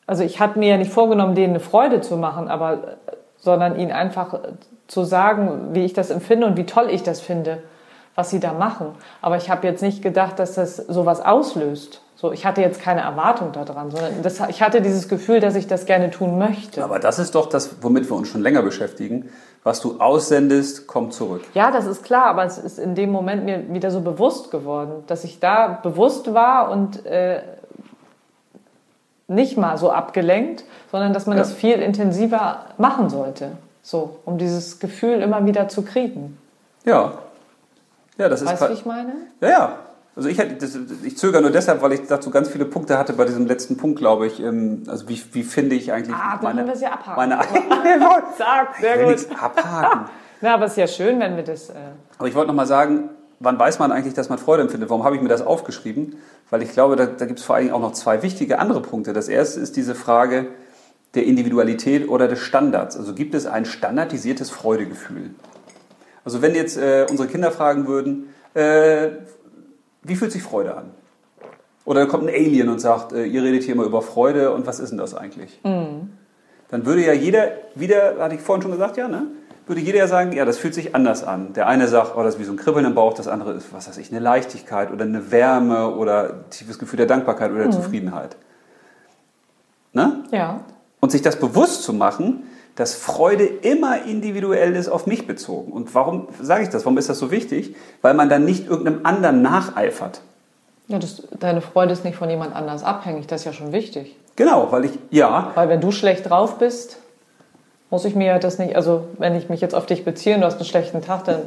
Also ich hatte mir ja nicht vorgenommen, denen eine Freude zu machen, aber sondern ihnen einfach zu sagen, wie ich das empfinde und wie toll ich das finde, was sie da machen. Aber ich habe jetzt nicht gedacht, dass das sowas auslöst. So, ich hatte jetzt keine Erwartung daran, sondern das, ich hatte dieses Gefühl, dass ich das gerne tun möchte. Aber das ist doch das, womit wir uns schon länger beschäftigen. Was du aussendest, kommt zurück. Ja, das ist klar, aber es ist in dem Moment mir wieder so bewusst geworden, dass ich da bewusst war und äh, nicht mal so abgelenkt, sondern dass man Ja. das viel intensiver machen sollte, so, um dieses Gefühl immer wieder zu kriegen. Ja. Ja, das ist Weißt du, wie ich meine? Ja, ja. Also ich, hätte, das, ich zögere nur deshalb, weil ich dazu ganz viele Punkte hatte bei diesem letzten Punkt, glaube ich. Ähm, Also wie, wie finde ich eigentlich Ah, dann haben wir es ja abhaken. meine Zack, sehr gut. abhaken. Na, aber es ist ja schön, wenn wir das. Äh, Aber ich wollte noch mal sagen, wann weiß man eigentlich, dass man Freude empfindet? Warum habe ich mir das aufgeschrieben? Weil ich glaube, da, da gibt es vor allen Dingen auch noch zwei wichtige andere Punkte. Das erste ist diese Frage der Individualität oder des Standards. Also gibt es ein standardisiertes Freudegefühl? Also wenn jetzt äh, unsere Kinder fragen würden, äh, wie fühlt sich Freude an? Oder kommt ein Alien und sagt, äh, ihr redet hier immer über Freude und was ist denn das eigentlich? Mhm. Dann würde ja jeder, wieder, hatte ich vorhin schon gesagt, ja, ne? Würde jeder ja sagen, ja, das fühlt sich anders an. Der eine sagt, oh, das ist wie so ein Kribbeln im Bauch, das andere ist, was weiß ich, eine Leichtigkeit oder eine Wärme oder ein tiefes Gefühl der Dankbarkeit oder der mhm. Zufriedenheit. Ne? Ja. Und sich das bewusst zu machen, dass Freude immer individuell ist, auf mich bezogen. Und warum sage ich das? Warum ist das so wichtig? Weil man dann nicht irgendeinem anderen nacheifert. Ja, das, deine Freude ist nicht von jemand anders abhängig, das ist ja schon wichtig. Genau, weil ich, ja. Weil wenn du schlecht drauf bist, muss ich mir das nicht, also wenn ich mich jetzt auf dich beziehe und du hast einen schlechten Tag, dann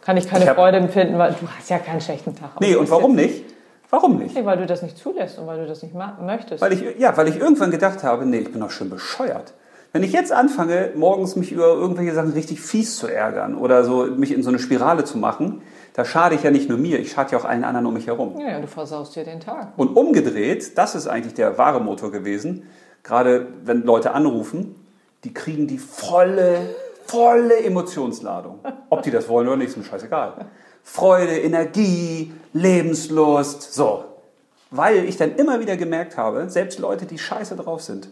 kann ich keine ich Freude empfinden, weil du hast ja keinen schlechten Tag. Nee, und warum nicht? Warum nicht? Nee, weil du das nicht zulässt und weil du das nicht möchtest. Weil ich, ja, weil ich irgendwann gedacht habe, nee, ich bin doch schon bescheuert. Wenn ich jetzt anfange, morgens mich über irgendwelche Sachen richtig fies zu ärgern oder so mich in so eine Spirale zu machen, da schade ich ja nicht nur mir, ich schade ja auch allen anderen um mich herum. Ja, ja, du versaust dir den Tag. Und umgedreht, das ist eigentlich der wahre Motor gewesen, gerade wenn Leute anrufen, die kriegen die volle, volle Emotionsladung. Ob die das wollen oder nicht, ist mir scheißegal. Freude, Energie, Lebenslust, so. Weil ich dann immer wieder gemerkt habe, selbst Leute, die scheiße drauf sind,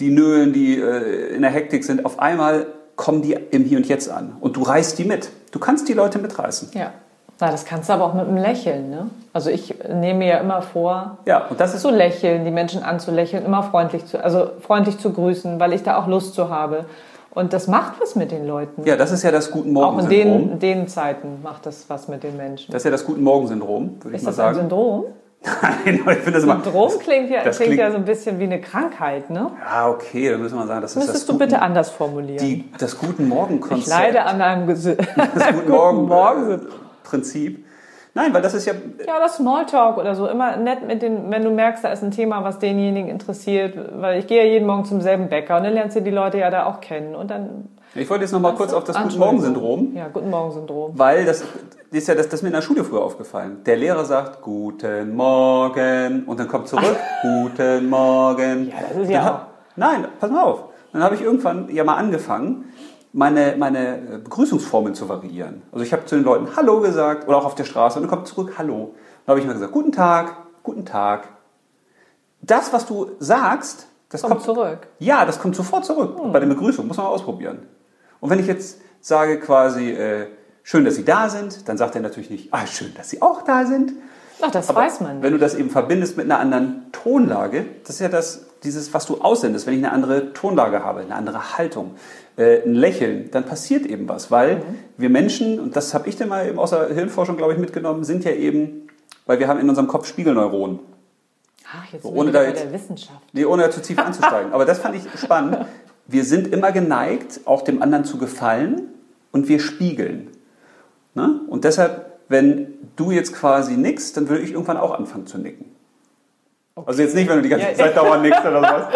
die nölen, die äh, in der Hektik sind, auf einmal kommen die im Hier und Jetzt an. Und du reißt die mit. Du kannst die Leute mitreißen. Ja. Na, das kannst du aber auch mit einem Lächeln. Ne? Also ich nehme mir ja immer vor, ja, und das ist zu lächeln, die Menschen anzulächeln, immer freundlich zu, also freundlich zu grüßen, weil ich da auch Lust zu habe. Und das macht was mit den Leuten. Ja, das ist ja das Guten Morgen Syndrom. Auch in den, den Zeiten macht das was mit den Menschen. Das ist ja das Guten Morgen Syndrom, würde ich mal sagen. Ist das ein Syndrom? Nein, ich finde das immer. Syndrom klingt ja, klingt, klingt ja so ein bisschen wie eine Krankheit, ne? Ja, okay, dann müssen wir sagen, das ist Müsstest das du Guten, bitte anders formulieren. Die, das Guten Morgen-Konzept. Ich leide an einem das Guten Morgen-Prinzip. Nein, weil das ist ja. Ja, oder Smalltalk oder so. Immer nett mit den, wenn du merkst, da ist ein Thema, was denjenigen interessiert. Weil ich gehe ja jeden Morgen zum selben Bäcker und dann lernst du die Leute ja da auch kennen. Und dann. Ich wollte jetzt noch mal kurz auf das Guten Morgen-Syndrom. Ja, Guten Morgen-Syndrom. Weil das ist ja das, das ist mir in der Schule früher aufgefallen. Der Lehrer sagt Guten Morgen und dann kommt zurück Guten Morgen. Ja, das ist ja. auch. Nein, pass mal auf. Dann habe ich irgendwann ja mal angefangen, meine, meine äh, Begrüßungsformeln zu variieren. Also ich habe zu den Leuten Hallo gesagt oder auch auf der Straße und dann kommt zurück Hallo. Dann habe ich mal gesagt Guten Tag, Guten Tag. Das, was du sagst, das kommt, kommt zurück. Ja, das kommt sofort zurück hm. bei der Begrüßung. Muss man mal ausprobieren. Und wenn ich jetzt sage quasi äh, Schön, dass Sie da sind, dann sagt er natürlich nicht Ah, schön, dass Sie auch da sind. Ach, das Aber weiß man. Wenn du das eben verbindest mit einer anderen Tonlage, das ist ja das, dieses, was du aussendest, wenn ich eine andere Tonlage habe, eine andere Haltung, äh, ein Lächeln, dann passiert eben was, weil mhm. wir Menschen, und das habe ich dann mal eben aus der Hirnforschung, glaube ich, mitgenommen, sind ja eben, weil wir haben in unserem Kopf Spiegelneuronen. Ach, jetzt so, ohne da jetzt, der Wissenschaft. Nee, ohne zu tief anzusteigen. Aber das fand ich spannend. Wir sind immer geneigt, auch dem anderen zu gefallen und wir spiegeln. Ne? Und deshalb, wenn du jetzt quasi nickst, dann würde ich irgendwann auch anfangen zu nicken. Okay. Also jetzt nicht, wenn du die ganze ja, Zeit dauernd nickst oder sowas.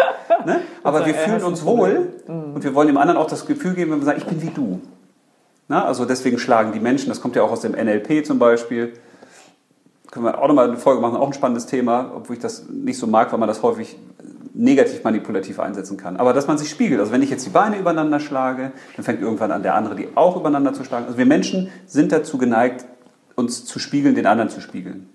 Ne? Aber also, wir fühlen uns wohl mhm. und wir wollen dem anderen auch das Gefühl geben, wenn wir sagen, ich bin wie du. Na, also deswegen schlagen die Menschen, das kommt ja auch aus dem NLP zum Beispiel, können wir auch nochmal eine Folge machen, auch ein spannendes Thema, obwohl ich das nicht so mag, weil man das häufig negativ manipulativ einsetzen kann. Aber dass man sich spiegelt, also wenn ich jetzt die Beine übereinander schlage, dann fängt irgendwann an der andere die auch übereinander zu schlagen. Also wir Menschen sind dazu geneigt, uns zu spiegeln, den anderen zu spiegeln.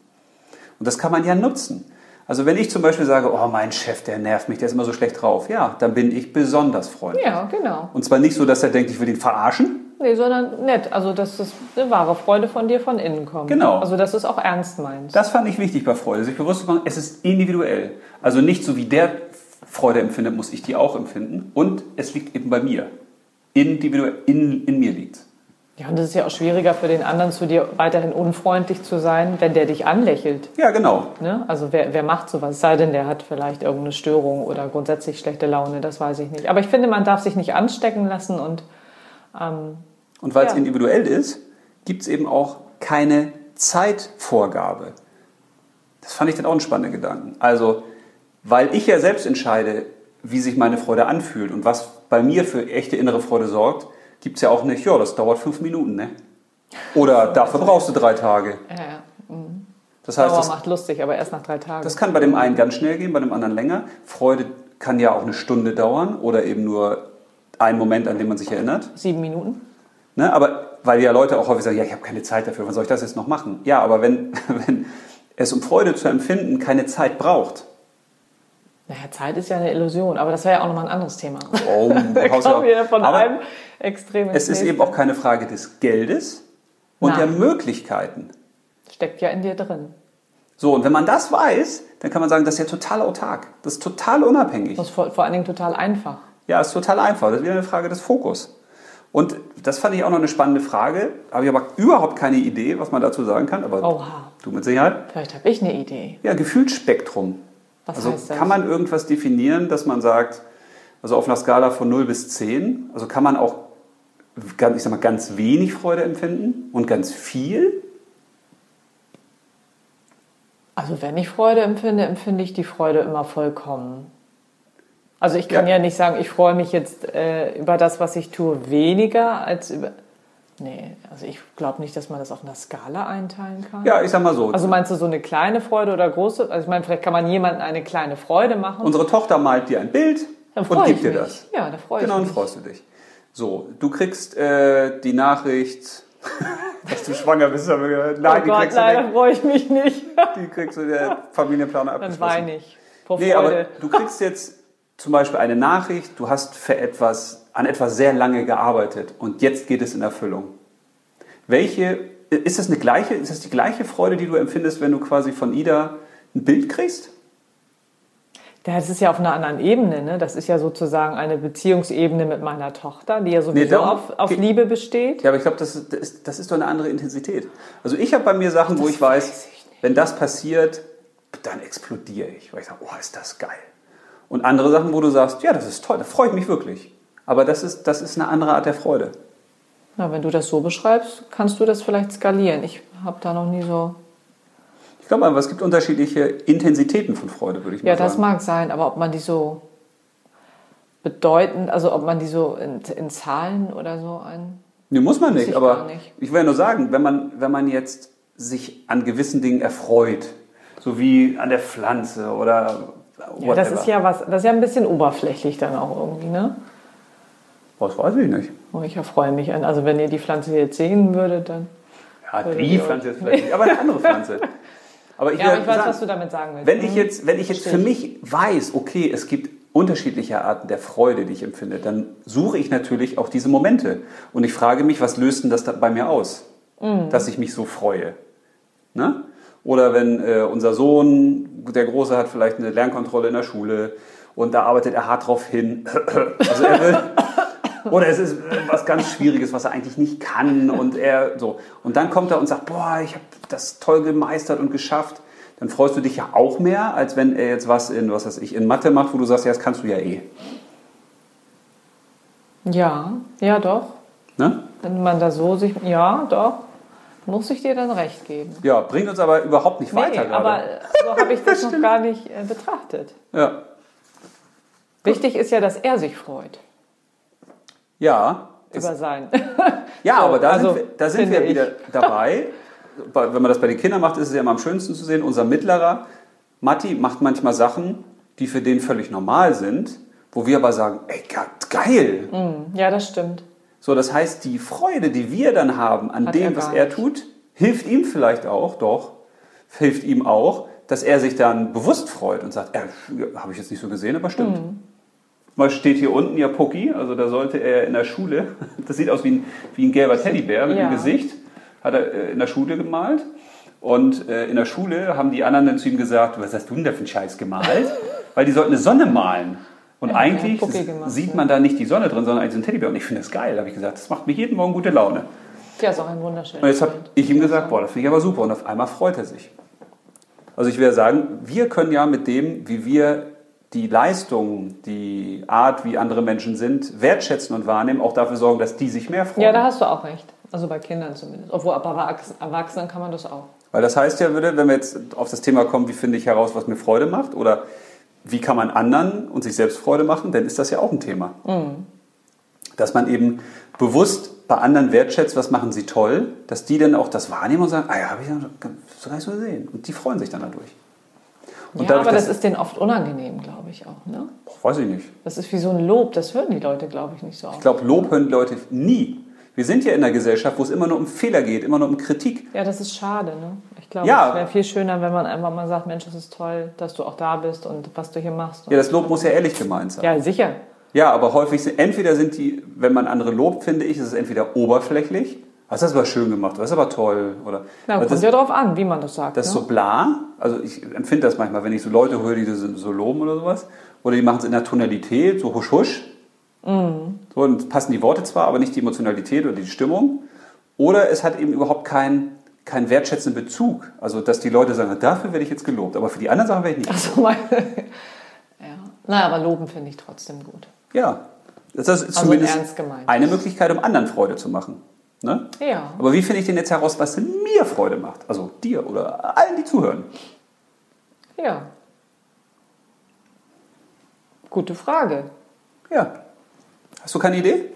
Und das kann man ja nutzen. Also wenn ich zum Beispiel sage, oh mein Chef, der nervt mich, der ist immer so schlecht drauf, ja, dann bin ich besonders freundlich. Ja, genau. Und zwar nicht so, dass er denkt, ich will ihn verarschen. Nee, sondern nett. Also dass das eine wahre Freude von dir von innen kommt. Genau. Also dass du es auch ernst meinst. Das fand ich wichtig bei Freude, sich bewusst zu machen, es ist individuell. Also nicht so wie der Freude empfindet, muss ich die auch empfinden. Und es liegt eben bei mir. Individuell in, in mir liegt ja, und es ist ja auch schwieriger für den anderen, zu dir weiterhin unfreundlich zu sein, wenn der dich anlächelt. Ja, genau. Ne? Also wer, wer macht sowas? Sei denn, der hat vielleicht irgendeine Störung oder grundsätzlich schlechte Laune, das weiß ich nicht. Aber ich finde, man darf sich nicht anstecken lassen und... Ähm, und weil ja. es individuell ist, gibt es eben auch keine Zeitvorgabe. Das fand ich dann auch einen spannenden Gedanken. Also, weil ich ja selbst entscheide, wie sich meine Freude anfühlt und was bei mir für echte innere Freude sorgt, gibt es ja auch nicht, ja, das dauert fünf Minuten, ne? Oder dafür brauchst du drei Tage. Ja, ja. Das heißt, Dauer das, macht lustig, aber erst nach drei Tagen. das kann bei dem einen ganz schnell gehen, bei dem anderen länger. Freude kann ja auch eine Stunde dauern oder eben nur einen Moment, an den man sich erinnert. Sieben Minuten. Ne? Aber weil ja Leute auch häufig sagen, ja, ich habe keine Zeit dafür, wann soll ich das jetzt noch machen? Ja, aber wenn, wenn es um Freude zu empfinden keine Zeit braucht, Naja, Zeit ist ja eine Illusion, aber das wäre ja auch nochmal ein anderes Thema. oh, Da kommen wir von aber einem Extrem es ist eben auch keine Frage des Geldes und Nein. der Möglichkeiten. Steckt ja in dir drin. So, und wenn man das weiß, dann kann man sagen, das ist ja total autark. Das ist total unabhängig. Das ist vor, vor allen Dingen total einfach. Ja, ist total einfach. Das ist wieder eine Frage des Fokus. Und das fand ich auch noch eine spannende Frage. Habe ich aber überhaupt keine Idee, was man dazu sagen kann. Aber Oha, du mit Sicherheit. vielleicht habe ich eine Idee. Ja, Gefühlsspektrum. Was also heißt das? kann man irgendwas definieren, dass man sagt, also auf einer Skala von 0 bis 10, also kann man auch, ganz- ich sag mal, ganz wenig Freude empfinden und ganz viel? Also wenn ich Freude empfinde, empfinde ich die Freude immer vollkommen. Also ich kann Ja. ja, nicht sagen, ich freue mich jetzt äh, über das, was ich tue, weniger als über... Nee, also ich glaube nicht, dass man das auf einer Skala einteilen kann. Ja, ich sag mal so. Also meinst du so eine kleine Freude oder große? Also ich meine, vielleicht kann man jemandem eine kleine Freude machen. Unsere Tochter malt dir ein Bild dann und gibt dir mich. das. Ja, da freue Genau, ich dann mich. freust du dich. So, du kriegst äh, die Nachricht, dass du schwanger bist. Aber, nein, oh die, Gott, kriegst du leider nicht. freue ich mich nicht. die kriegst du der Familienplaner Dann abgeschlossen. weine ich. Vor Nee, aber Freude. du kriegst jetzt zum Beispiel eine Nachricht, du hast für etwas, an etwas sehr lange gearbeitet und jetzt geht es in Erfüllung. Welche, ist das eine gleiche, ist das die gleiche Freude, die du empfindest, wenn du quasi von Ida ein Bild kriegst? Das ist ja auf einer anderen Ebene. Ne? Das ist ja sozusagen eine Beziehungsebene mit meiner Tochter, die ja sowieso darum auf, auf Liebe besteht. Ja, aber ich glaube, das, ist- das, ist- das ist doch eine andere Intensität. Also ich habe bei mir Sachen, wo ich weiß, weiß ich wenn das passiert, dann explodiere ich, weil ich sage, oh, ist das geil. Und andere Sachen, wo du sagst, ja, das ist toll, da freue ich mich wirklich. Aber das ist, das ist eine andere Art der Freude. Na, wenn du das so beschreibst, kannst du das vielleicht skalieren. Ich habe da noch nie so. Ich glaube aber, es gibt unterschiedliche Intensitäten von Freude, würde ich mal Ja, das sagen. mag sein, aber ob man die so bedeutend, also ob man die so in, in Zahlen oder so ein. Nee, muss man nicht, ich aber nicht. ich will ja nur sagen, wenn man, wenn man jetzt sich an gewissen Dingen erfreut, so wie an der Pflanze oder Ja, das ist ja was, das ist ja ein bisschen oberflächlich dann auch irgendwie, ne? Was weiß ich nicht. Oh, ich erfreue mich an. Also wenn ihr die Pflanze jetzt sehen würdet, dann. Ja, die Pflanze jetzt vielleicht nicht, aber eine andere Pflanze. Aber ich, Ja, aber ich weiß, sagen, was du damit sagen willst. wenn ich Mhm. jetzt, wenn ich jetzt für mich weiß, okay, es gibt unterschiedliche Arten der Freude, die ich empfinde, dann suche ich natürlich auch diese Momente. Und ich frage mich, was löst denn das da bei mir aus, Mhm. dass ich mich so freue? Ne? Oder wenn äh, unser Sohn, der Große hat vielleicht eine Lernkontrolle in der Schule und da arbeitet er hart drauf hin. Also er will, oder es ist äh, was ganz Schwieriges, was er eigentlich nicht kann und er so. Und dann kommt er und sagt, boah, ich habe das toll gemeistert und geschafft. Dann freust du dich ja auch mehr, als wenn er jetzt was in, was weiß ich, in Mathe macht, wo du sagst, ja, das kannst du ja eh. Ja, ja, doch. Ne? Wenn man da so sich. Ja, doch. Muss ich dir dann recht geben. Ja, bringt uns aber überhaupt nicht weiter nee, aber gerade. äh, so habe ich das noch gar nicht äh, betrachtet. Ja. Wichtig ist ja, dass er sich freut Ja, über sein. ja So, aber da also, sind wir, da sind wir wieder dabei. Bei- Wenn man das bei den Kindern macht, ist es ja immer am schönsten zu sehen. Unser Mittlerer, Matti, macht manchmal Sachen, die für den völlig normal sind, wo wir aber sagen, ey, ge- geil. ja, das stimmt. So, das heißt, die Freude, die wir dann haben an Hat dem, er was er tut, hilft ihm vielleicht auch, doch, hilft ihm auch, dass er sich dann bewusst freut und sagt, ja, habe ich jetzt nicht so gesehen, aber stimmt. Mhm. Mal steht hier unten ja Pucki, also da sollte er in der Schule, das sieht aus wie ein, wie ein gelber Teddybär mit Ja. dem Gesicht, hat er äh, in der Schule gemalt. Und äh, in der Schule haben die anderen dann zu ihm gesagt, was hast du denn da für einen Scheiß gemalt? Weil die sollten eine Sonne malen. Und Ja, eigentlich gemacht, sieht man da nicht die Sonne drin, sondern eigentlich so einen Teddybär. Und ich finde das geil, habe ich gesagt. Das macht mir jeden Morgen gute Laune. Ja, ist auch ein wunderschönes Und jetzt habe ich ihm gesagt, boah, das finde ich aber super. Und auf einmal freut er sich. Also ich will sagen, wir können ja mit dem, wie wir die Leistung, die Art, wie andere Menschen sind, wertschätzen und wahrnehmen, auch dafür sorgen, dass die sich mehr freuen. Ja, da hast du auch recht. Also bei Kindern zumindest. Obwohl, aber bei Erwachs- Erwachsenen kann man das auch. Weil das heißt ja, würde, wenn wir jetzt auf das Thema kommen, wie finde ich heraus, was mir Freude macht oder wie kann man anderen und sich selbst Freude machen, dann ist das ja auch ein Thema. Dass man eben bewusst bei anderen wertschätzt, was machen sie toll, dass die dann auch das wahrnehmen und sagen, ah ja, habe ich ja so gar nicht so gesehen. Und die freuen sich dann dadurch. Und ja, aber das ist denen oft unangenehm, glaube ich auch. Ne? Weiß ich nicht. Das ist wie so ein Lob, das hören die Leute, glaube ich, nicht so Ich oft. glaube, Lob hören die Leute nie. Wir sind ja in einer Gesellschaft, wo es immer nur um Fehler geht, immer nur um Kritik. Ja, das ist schade. Ne? Ich glaube, Ja. es wäre viel schöner, wenn man einfach mal sagt, Mensch, es ist toll, dass du auch da bist und was du hier machst. Ja, das Lob muss ja ehrlich gemeint sein. ja sicher. Ja, aber häufig sind, entweder sind die, wenn man andere lobt, finde ich, ist es entweder oberflächlich, hast das aber schön gemacht, das ist aber toll, oder Na, kommt das, ja drauf an, wie man das sagt. das ist ne? so bla, also ich empfinde das manchmal, wenn ich so Leute höre, die so, so loben oder sowas, oder die machen es in der Tonalität, so husch husch, Mhm. so, und passen die Worte zwar, aber nicht die Emotionalität oder die Stimmung, oder es hat eben überhaupt keinen keinen wertschätzenden Bezug, also dass die Leute sagen, dafür werde ich jetzt gelobt, aber für die anderen Sachen werde ich nicht. Ach so, meine. ja. Naja, aber loben finde ich trotzdem gut. Ja, das ist Also zumindest eine Möglichkeit, um anderen Freude zu machen. Ne? Ja. Aber wie finde ich denn jetzt heraus, was mir Freude macht? Also dir oder allen, die zuhören. Ja. Gute Frage. Ja. Hast du keine Idee?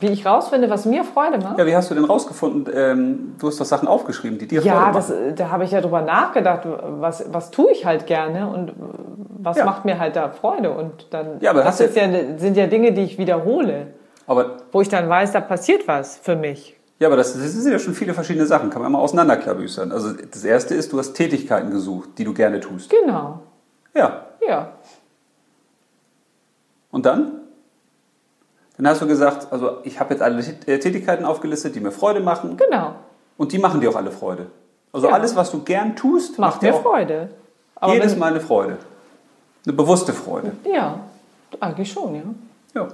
Wie ich rausfinde, was mir Freude macht? Ja, wie hast du denn rausgefunden? Ähm, du hast doch Sachen aufgeschrieben, die dir Ja, Freude machen. da habe ich ja drüber nachgedacht, was, was tue ich halt gerne und was Ja. macht mir halt da Freude. Und dann Ja, aber das hast ist ja, sind ja Dinge, die ich wiederhole, Aber, wo ich dann weiß, da passiert was für mich. ja, aber das, das sind ja schon viele verschiedene Sachen. Kann man mal auseinanderklabüstern. Also das erste ist, du hast Tätigkeiten gesucht, die du gerne tust. Genau. Ja. Ja. Und dann? Dann hast du gesagt, also ich habe jetzt alle äh, Tätigkeiten aufgelistet, die mir Freude machen. Genau. Und die machen dir auch alle Freude. Also Ja. alles, was du gern tust, Macht dir mir auch Freude. Aber jedes Mal eine Freude. Eine bewusste Freude. Ja, eigentlich schon, ja. Ja.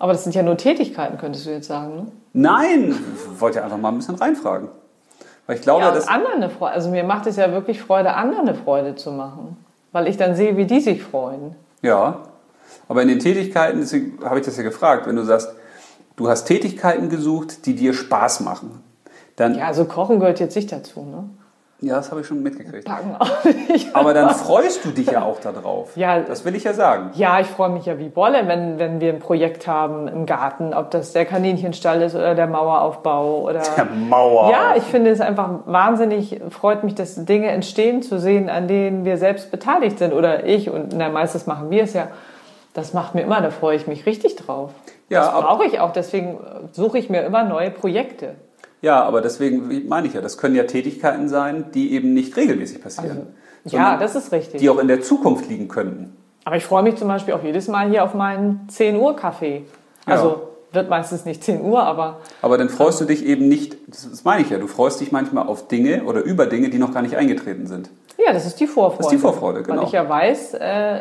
Aber das sind ja nur Tätigkeiten, könntest du jetzt sagen. Ne? Nein, ich wollte einfach mal ein bisschen reinfragen. Weil ich glaube, Ja, dass. anderen eine Freude. Also mir macht es ja wirklich Freude, anderen eine Freude zu machen. Weil ich dann sehe, wie die sich freuen. Ja. Aber in den Tätigkeiten, deswegen habe ich das ja gefragt, wenn du sagst, du hast Tätigkeiten gesucht, die dir Spaß machen, dann. Ja, also Kochen gehört jetzt nicht dazu, ne? Ja, das habe ich schon mitgekriegt. Backen auch nicht. Aber dann freust du dich ja auch darauf. Ja. Das will ich ja sagen. Ja, ich freue mich ja wie Bolle, wenn, wenn wir ein Projekt haben im Garten, ob das der Kaninchenstall ist oder der Maueraufbau oder. Der Mauer. Ja, ich finde es einfach wahnsinnig, freut mich, dass Dinge entstehen zu sehen, an denen wir selbst beteiligt sind oder ich und na, meistens machen wir es ja. Das macht mir immer, da freue ich mich richtig drauf. Ja, das brauche ich auch, deswegen suche ich mir immer neue Projekte. Ja, aber deswegen meine ich ja, das können ja Tätigkeiten sein, die eben nicht regelmäßig passieren. Ja, sondern das ist richtig. Die auch in der Zukunft liegen könnten. Aber ich freue mich zum Beispiel auch jedes Mal hier auf meinen 10 Uhr Kaffee. Ja. Also wird meistens nicht 10 Uhr, aber Aber dann freust du dich eben nicht, das das meine ich ja, du freust dich manchmal auf Dinge oder über Dinge, die noch gar nicht eingetreten sind. ja, das ist die Vorfreude. Das ist die Vorfreude, genau. Weil ich ja weiß, äh,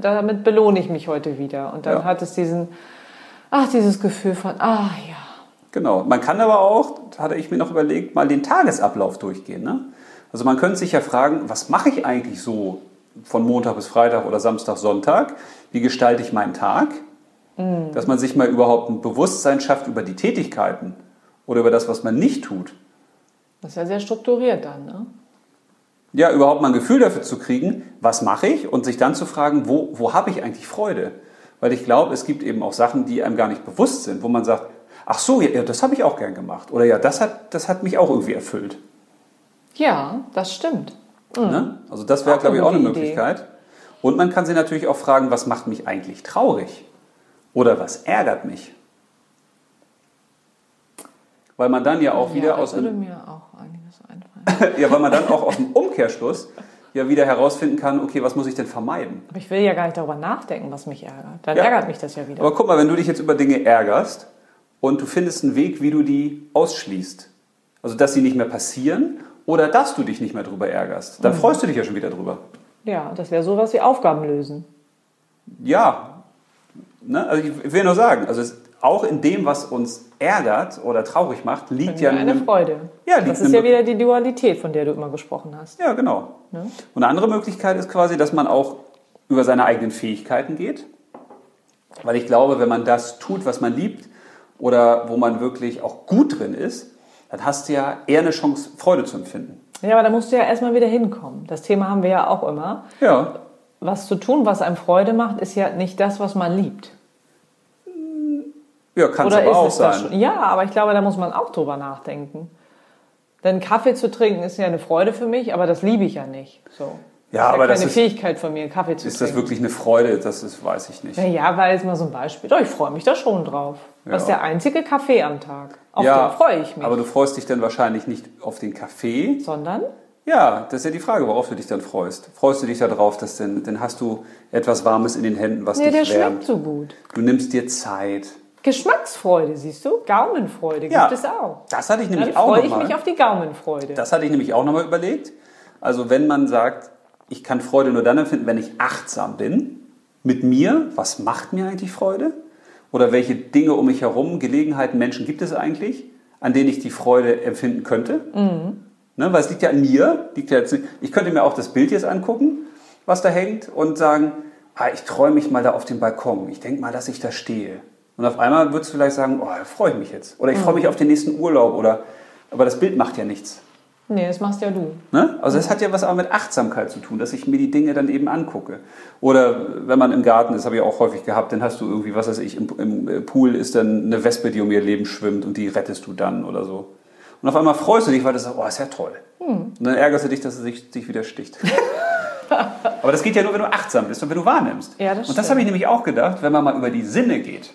damit belohne ich mich heute wieder. Und dann Ja. hat es diesen, ach, dieses Gefühl von, ah ja. Genau. Man kann aber auch, hatte ich mir noch überlegt, mal den Tagesablauf durchgehen. Ne? Also man könnte sich ja fragen, was mache ich eigentlich so von Montag bis Freitag oder Samstag, Sonntag? Wie gestalte ich meinen Tag? Mhm. Dass man sich mal überhaupt ein Bewusstsein schafft über die Tätigkeiten oder über das, was man nicht tut. Das ist ja sehr strukturiert dann, ne? Ja, überhaupt mal ein Gefühl dafür zu kriegen, was mache ich und sich dann zu fragen, wo, wo habe ich eigentlich Freude? Weil ich glaube, es gibt eben auch Sachen, die einem gar nicht bewusst sind, wo man sagt, ach so, ja, das habe ich auch gern gemacht. Oder ja, das hat, das hat mich auch irgendwie erfüllt. Ja, das stimmt. Ne? Also das wäre, glaube ich, auch eine Idee. Möglichkeit. Und man kann sich natürlich auch fragen, was macht mich eigentlich traurig? Oder was ärgert mich? Weil man dann ja auch wieder ja, aus das würde dem, mir auch einiges einfallen. ja, weil man dann auch aus dem Umkehrschluss ja wieder herausfinden kann, okay, was muss ich denn vermeiden? Aber ich will ja gar nicht darüber nachdenken, was mich ärgert. Dann Ja. ärgert mich das ja wieder. Aber guck mal, wenn du dich jetzt über Dinge ärgerst und du findest einen Weg, wie du die ausschließt, also dass sie nicht mehr passieren oder dass du dich nicht mehr drüber ärgerst, Mhm. dann freust du dich ja schon wieder drüber. Ja, das wäre sowas wie Aufgaben lösen. Ja, ne? also ich will nur sagen, also es, auch in dem, was uns ärgert oder traurig macht, liegt ja eine eine- Freude. Ja, liegt das ist ja wieder die Dualität, von der du immer gesprochen hast. Ja, genau. Ne? Und eine andere Möglichkeit ist quasi, dass man auch über seine eigenen Fähigkeiten geht. Weil ich glaube, wenn man das tut, was man liebt oder wo man wirklich auch gut drin ist, dann hast du ja eher eine Chance, Freude zu empfinden. Ja, aber da musst du ja erstmal wieder hinkommen. Das Thema haben wir ja auch immer. Ja, Was zu tun, was einem Freude macht, ist ja nicht das, was man liebt. Ja, kann es aber auch sein. Ja, aber ich glaube, da muss man auch drüber nachdenken. Denn Kaffee zu trinken ist ja eine Freude für mich, aber das liebe ich ja nicht. So. Ja, ist aber das keine ist- Fähigkeit von mir, Kaffee zu Ist das trinken. wirklich eine Freude? Das ist, weiß ich nicht. Ja, ja, weil jetzt mal so ein Beispiel. Doch, ich freue mich da schon drauf. Das ist Ja. der einzige Kaffee am Tag. Auf ja, den freue ich mich. Aber du freust dich dann wahrscheinlich nicht auf den Kaffee. Sondern? Ja, das ist ja die Frage, worauf du dich dann freust. Freust du dich darauf, dass denn, dann hast du etwas Warmes in den Händen, was Nee, der dich schmeckt wärmt. so gut. Du nimmst dir Zeit. Geschmacksfreude, siehst du? Gaumenfreude Ja, gibt es auch. Das hatte ich Dann nämlich auch freue ich mich auf die Gaumenfreude. Das hatte ich nämlich auch nochmal überlegt. Also wenn man sagt, ich kann Freude nur dann empfinden, wenn ich achtsam bin mit mir, was macht mir eigentlich Freude? Oder welche Dinge um mich herum, Gelegenheiten, Menschen gibt es eigentlich, an denen ich die Freude empfinden könnte? Ne, weil es liegt ja an mir. Liegt ja jetzt, ich könnte mir auch das Bild jetzt angucken, was da hängt, und sagen, ah, ich träume mich mal da auf dem Balkon. Ich denke mal, dass ich da stehe. Und auf einmal würdest du vielleicht sagen, oh, da freue ich mich jetzt. Oder ich freue mich auf den nächsten Urlaub. Oder, aber das Bild macht ja nichts. Nee, das machst ja du. Ne? Also das hat ja was auch mit Achtsamkeit zu tun, dass ich mir die Dinge dann eben angucke. Oder wenn man im Garten ist, habe ich auch häufig gehabt, dann hast du irgendwie, was weiß ich, im, im Pool ist dann eine Wespe, die um ihr Leben schwimmt und die rettest du dann oder so. Und auf einmal freust du dich, weil du sagst, oh, ist ja toll. Und dann ärgerst du dich, dass sie sich, sich wieder sticht. Aber das geht ja nur, wenn du achtsam bist und wenn du wahrnimmst. Ja, das und das habe ich nämlich auch gedacht, wenn man mal über die Sinne geht.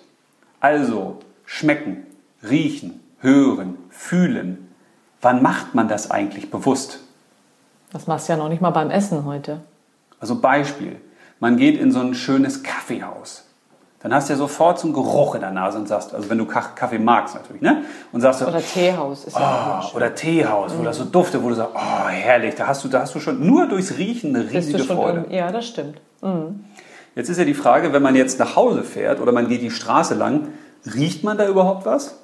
Also schmecken, riechen, hören, fühlen. Wann macht man das eigentlich bewusst? Das machst du ja noch nicht mal beim Essen heute. Also Beispiel, man geht in so ein schönes Kaffeehaus. Dann hast du ja sofort so einen Geruch in der Nase und sagst, also wenn du Ka- Kaffee magst natürlich, ne? Und sagst so, Oder Teehaus ist ja auch oh, mal schön. oder Teehaus, wo das so duftet, wo du sagst, oh herrlich, da hast du, da hast du schon nur durchs Riechen eine riesige schon Freude. irgendwie- Ja, das stimmt. Jetzt ist ja die Frage, wenn man jetzt nach Hause fährt oder man geht die Straße lang, riecht man da überhaupt was?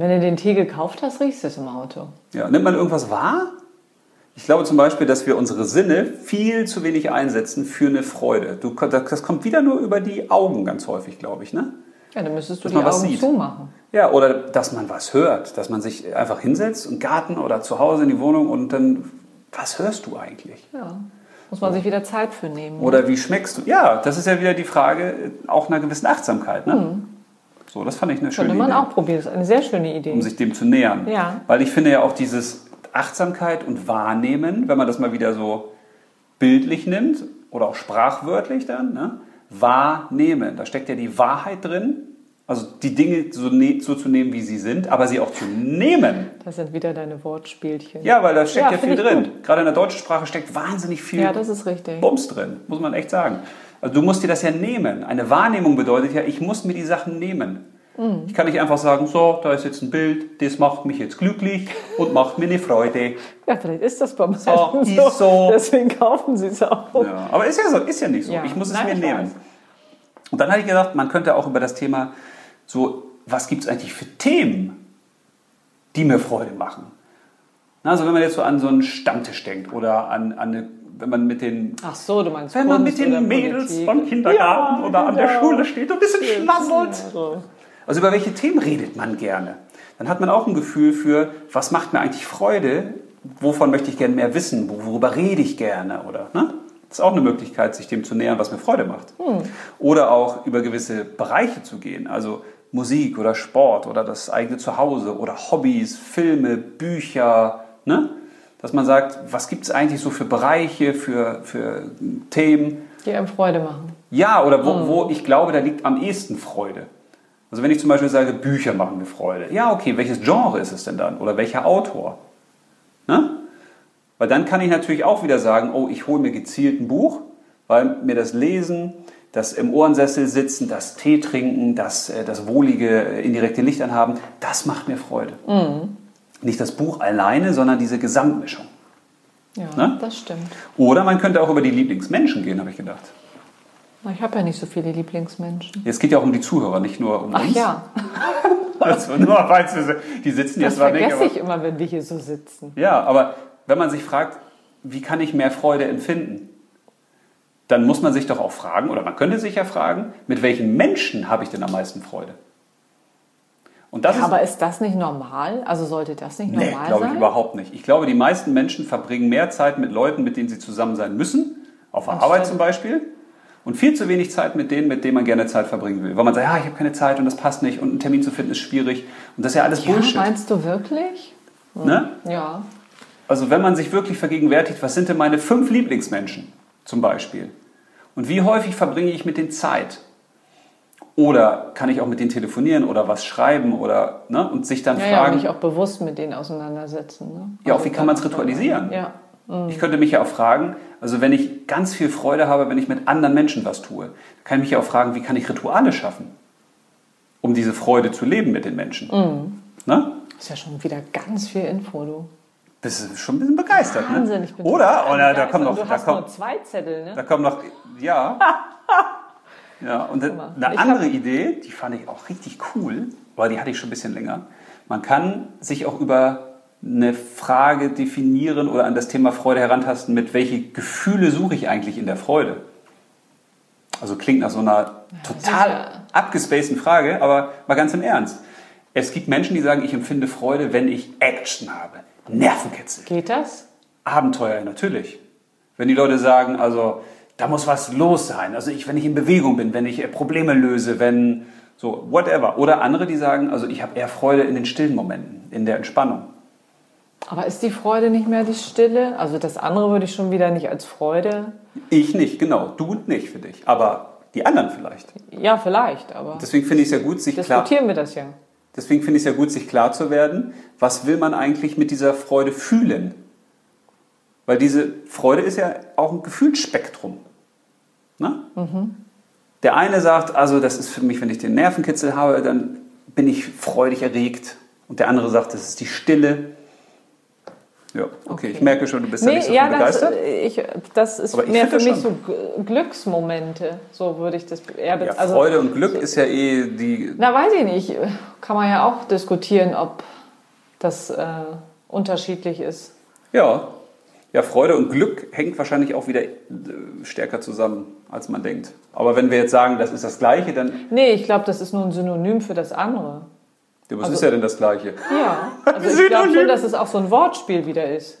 Wenn du den Tee gekauft hast, riechst du es im Auto. Ja, nimmt man irgendwas wahr? Ich glaube zum Beispiel, dass wir unsere Sinne viel zu wenig einsetzen für eine Freude. Du, das kommt wieder nur über die Augen ganz häufig, glaube ich. Ne? Ja, dann müsstest du Dass die Augen sieht. zumachen. Ja, oder dass man was hört, dass man sich einfach hinsetzt im Garten oder zu Hause in die Wohnung und dann, was hörst du eigentlich? Ja. Muss man sich wieder Zeit für nehmen. Oder wie schmeckst du? Ja, das ist ja wieder die Frage auch einer gewissen Achtsamkeit. Ne? So, das fand ich eine schöne Könnte man Idee, auch probieren. Das ist eine sehr schöne Idee. um sich dem zu nähern. Ja. Weil ich finde ja auch dieses Achtsamkeit und Wahrnehmen, wenn man das mal wieder so bildlich nimmt oder auch sprachwörtlich dann, ne? wahrnehmen. Da steckt ja die Wahrheit drin, also die Dinge so, ne so zu nehmen, wie sie sind, aber sie auch zu nehmen. Das sind wieder deine Wortspielchen. Ja, weil da steckt Ja, ja, viel drin. Gerade in der deutschen Sprache steckt wahnsinnig viel Ja, das ist richtig. Bums drin, muss man echt sagen. Also du musst dir das ja nehmen. Eine Wahrnehmung bedeutet ja, ich muss mir die Sachen nehmen. Mhm. Ich kann nicht einfach sagen, so, da ist jetzt ein Bild, das macht mich jetzt glücklich und macht mir eine Freude. Ja, vielleicht ist das bei manchen So, ist so. Deswegen kaufen sie es auch. Ja, aber ist ja so, ist ja nicht so. Ja. Ich muss es Nein, mir ich nehmen. weiß. Und dann hatte ich gedacht, man könnte auch über das Thema so, was gibt es eigentlich für Themen, die mir Freude machen? Also wenn man jetzt so an so einen Stammtisch denkt oder an, an eine, wenn man mit den Ach so, du meinst wenn man mit Kunst oder den Mädels Politik. vom Kindergarten Ja, oder an der genau. Schule steht und ein bisschen schnazzelt. Ja. Also über welche Themen redet man gerne? Dann hat man auch ein Gefühl für, was macht mir eigentlich Freude? Wovon möchte ich gerne mehr wissen? Wo- Worüber rede ich gerne? Oder, ne? Das ist auch eine Möglichkeit, sich dem zu nähern, was mir Freude macht. Oder auch über gewisse Bereiche zu gehen, also Musik oder Sport oder das eigene Zuhause oder Hobbys, Filme, Bücher. Ne? Dass man sagt, was gibt es eigentlich so für Bereiche, für, für Themen? Die einem Freude machen. Ja, oder wo, wo ich glaube, da liegt am ehesten Freude. Also wenn ich zum Beispiel sage, Bücher machen mir Freude. Ja, okay, welches Genre ist es denn dann? Oder welcher Autor? Ne? Weil dann kann ich natürlich auch wieder sagen, oh, ich hole mir gezielt ein Buch, weil mir das Lesen, das im Ohrensessel sitzen, das Tee trinken, das, äh, das wohlige äh, indirekte Licht anhaben, das macht mir Freude. Nicht das Buch alleine, sondern diese Gesamtmischung. Ja, Ne? das stimmt. Oder man könnte auch über die Lieblingsmenschen gehen, habe ich gedacht. Ich habe ja nicht so viele Lieblingsmenschen. Jetzt geht ja auch um die Zuhörer, nicht nur um Ach uns. ja, Also nur du, die sitzen das jetzt zwar nicht, vergesse aber, ich immer, wenn wir hier so sitzen. ja, aber wenn man sich fragt, wie kann ich mehr Freude empfinden, dann muss man sich doch auch fragen, oder man könnte sich ja fragen, mit welchen Menschen habe ich denn am meisten Freude? Und das ist, Aber ist das nicht normal? Also sollte das nicht nee, normal glaube ich sein? überhaupt nicht. Ich glaube, die meisten Menschen verbringen mehr Zeit mit Leuten, mit denen sie zusammen sein müssen, auf der Das Arbeit stimmt. zum Beispiel, Und viel zu wenig Zeit mit denen, mit denen man gerne Zeit verbringen will. Weil man sagt, ja, ich habe keine Zeit und das passt nicht und einen Termin zu finden ist schwierig. Und das ist ja alles Bullshit. Ja, meinst du wirklich? Ne? Ja. Also wenn man sich wirklich vergegenwärtigt, was sind denn meine fünf Lieblingsmenschen zum Beispiel? Und wie häufig verbringe ich mit denen Zeit? Oder kann ich auch mit denen telefonieren oder was schreiben oder ne? und sich dann Ja, ja, fragen, mich auch bewusst mit denen auseinandersetzen. Ne? ja, auch wie kann man es ritualisieren? Ja. Ich könnte mich ja auch fragen, also wenn ich ganz viel Freude habe, wenn ich mit anderen Menschen was tue, kann ich mich ja auch fragen, wie kann ich Rituale schaffen, um diese Freude zu leben mit den Menschen. Mhm. Ne? Das ist ja schon wieder ganz viel Info, du. Bist du schon ein bisschen begeistert, Wahnsinn, ne? ich bin Oder? Oder da kommt noch, Und Du da hast nur kommt, zwei Zettel, ne? da kommt noch, ja. Ja, und eine ich andere Idee, die fand ich auch richtig cool, weil die hatte ich schon ein bisschen länger. Man kann sich auch über eine Frage definieren oder an das Thema Freude herantasten, mit welche Gefühle suche ich eigentlich in der Freude? Also klingt nach so einer total sicher. abgespaceden Frage, aber mal ganz im Ernst. Es gibt Menschen, die sagen, ich empfinde Freude, wenn ich Action habe. Nervenkitzel. Geht das? Abenteuer, natürlich. Wenn die Leute sagen, also da muss was los sein. Also ich, wenn ich in Bewegung bin, wenn ich äh, Probleme löse, wenn so, whatever. Oder andere, die sagen, also ich habe eher Freude in den stillen Momenten, in der Entspannung. Aber ist die Freude nicht mehr die Stille? Also das andere würde ich schon wieder nicht als Freude. Ich nicht, genau. Du nicht für dich. Aber die anderen vielleicht. Ja, vielleicht, aber Deswegen finde ich es ja gut, sich klar, diskutieren wir das ja. deswegen finde ich es ja gut, sich klar zu werden, was will man eigentlich mit dieser Freude fühlen? Weil diese Freude ist ja auch ein Gefühlsspektrum. Ne? Der eine sagt, also das ist für mich, wenn ich den Nervenkitzel habe, dann bin ich freudig erregt. Und der andere sagt, das ist die Stille. Ja, okay, Okay. ich merke schon, du bist Nee, nicht so ja, von das, begeistert. ich, das ist Aber mehr für mich schon. so Glücksmomente. So würde ich das eher Ja, bez- also, Freude und Glück ist ja eh die. Na, weiß ich nicht. Kann man ja auch diskutieren, ob das äh, unterschiedlich ist. Ja. Ja, Freude und Glück hängt wahrscheinlich auch wieder äh, stärker zusammen, als man denkt. Aber wenn wir jetzt sagen, das ist das Gleiche, dann. Nee, ich glaube, das ist nur ein Synonym für das andere. Ja, was Also- ist ja denn das Gleiche? Ja, also ich glaube schon, dass es auch so ein Wortspiel wieder ist.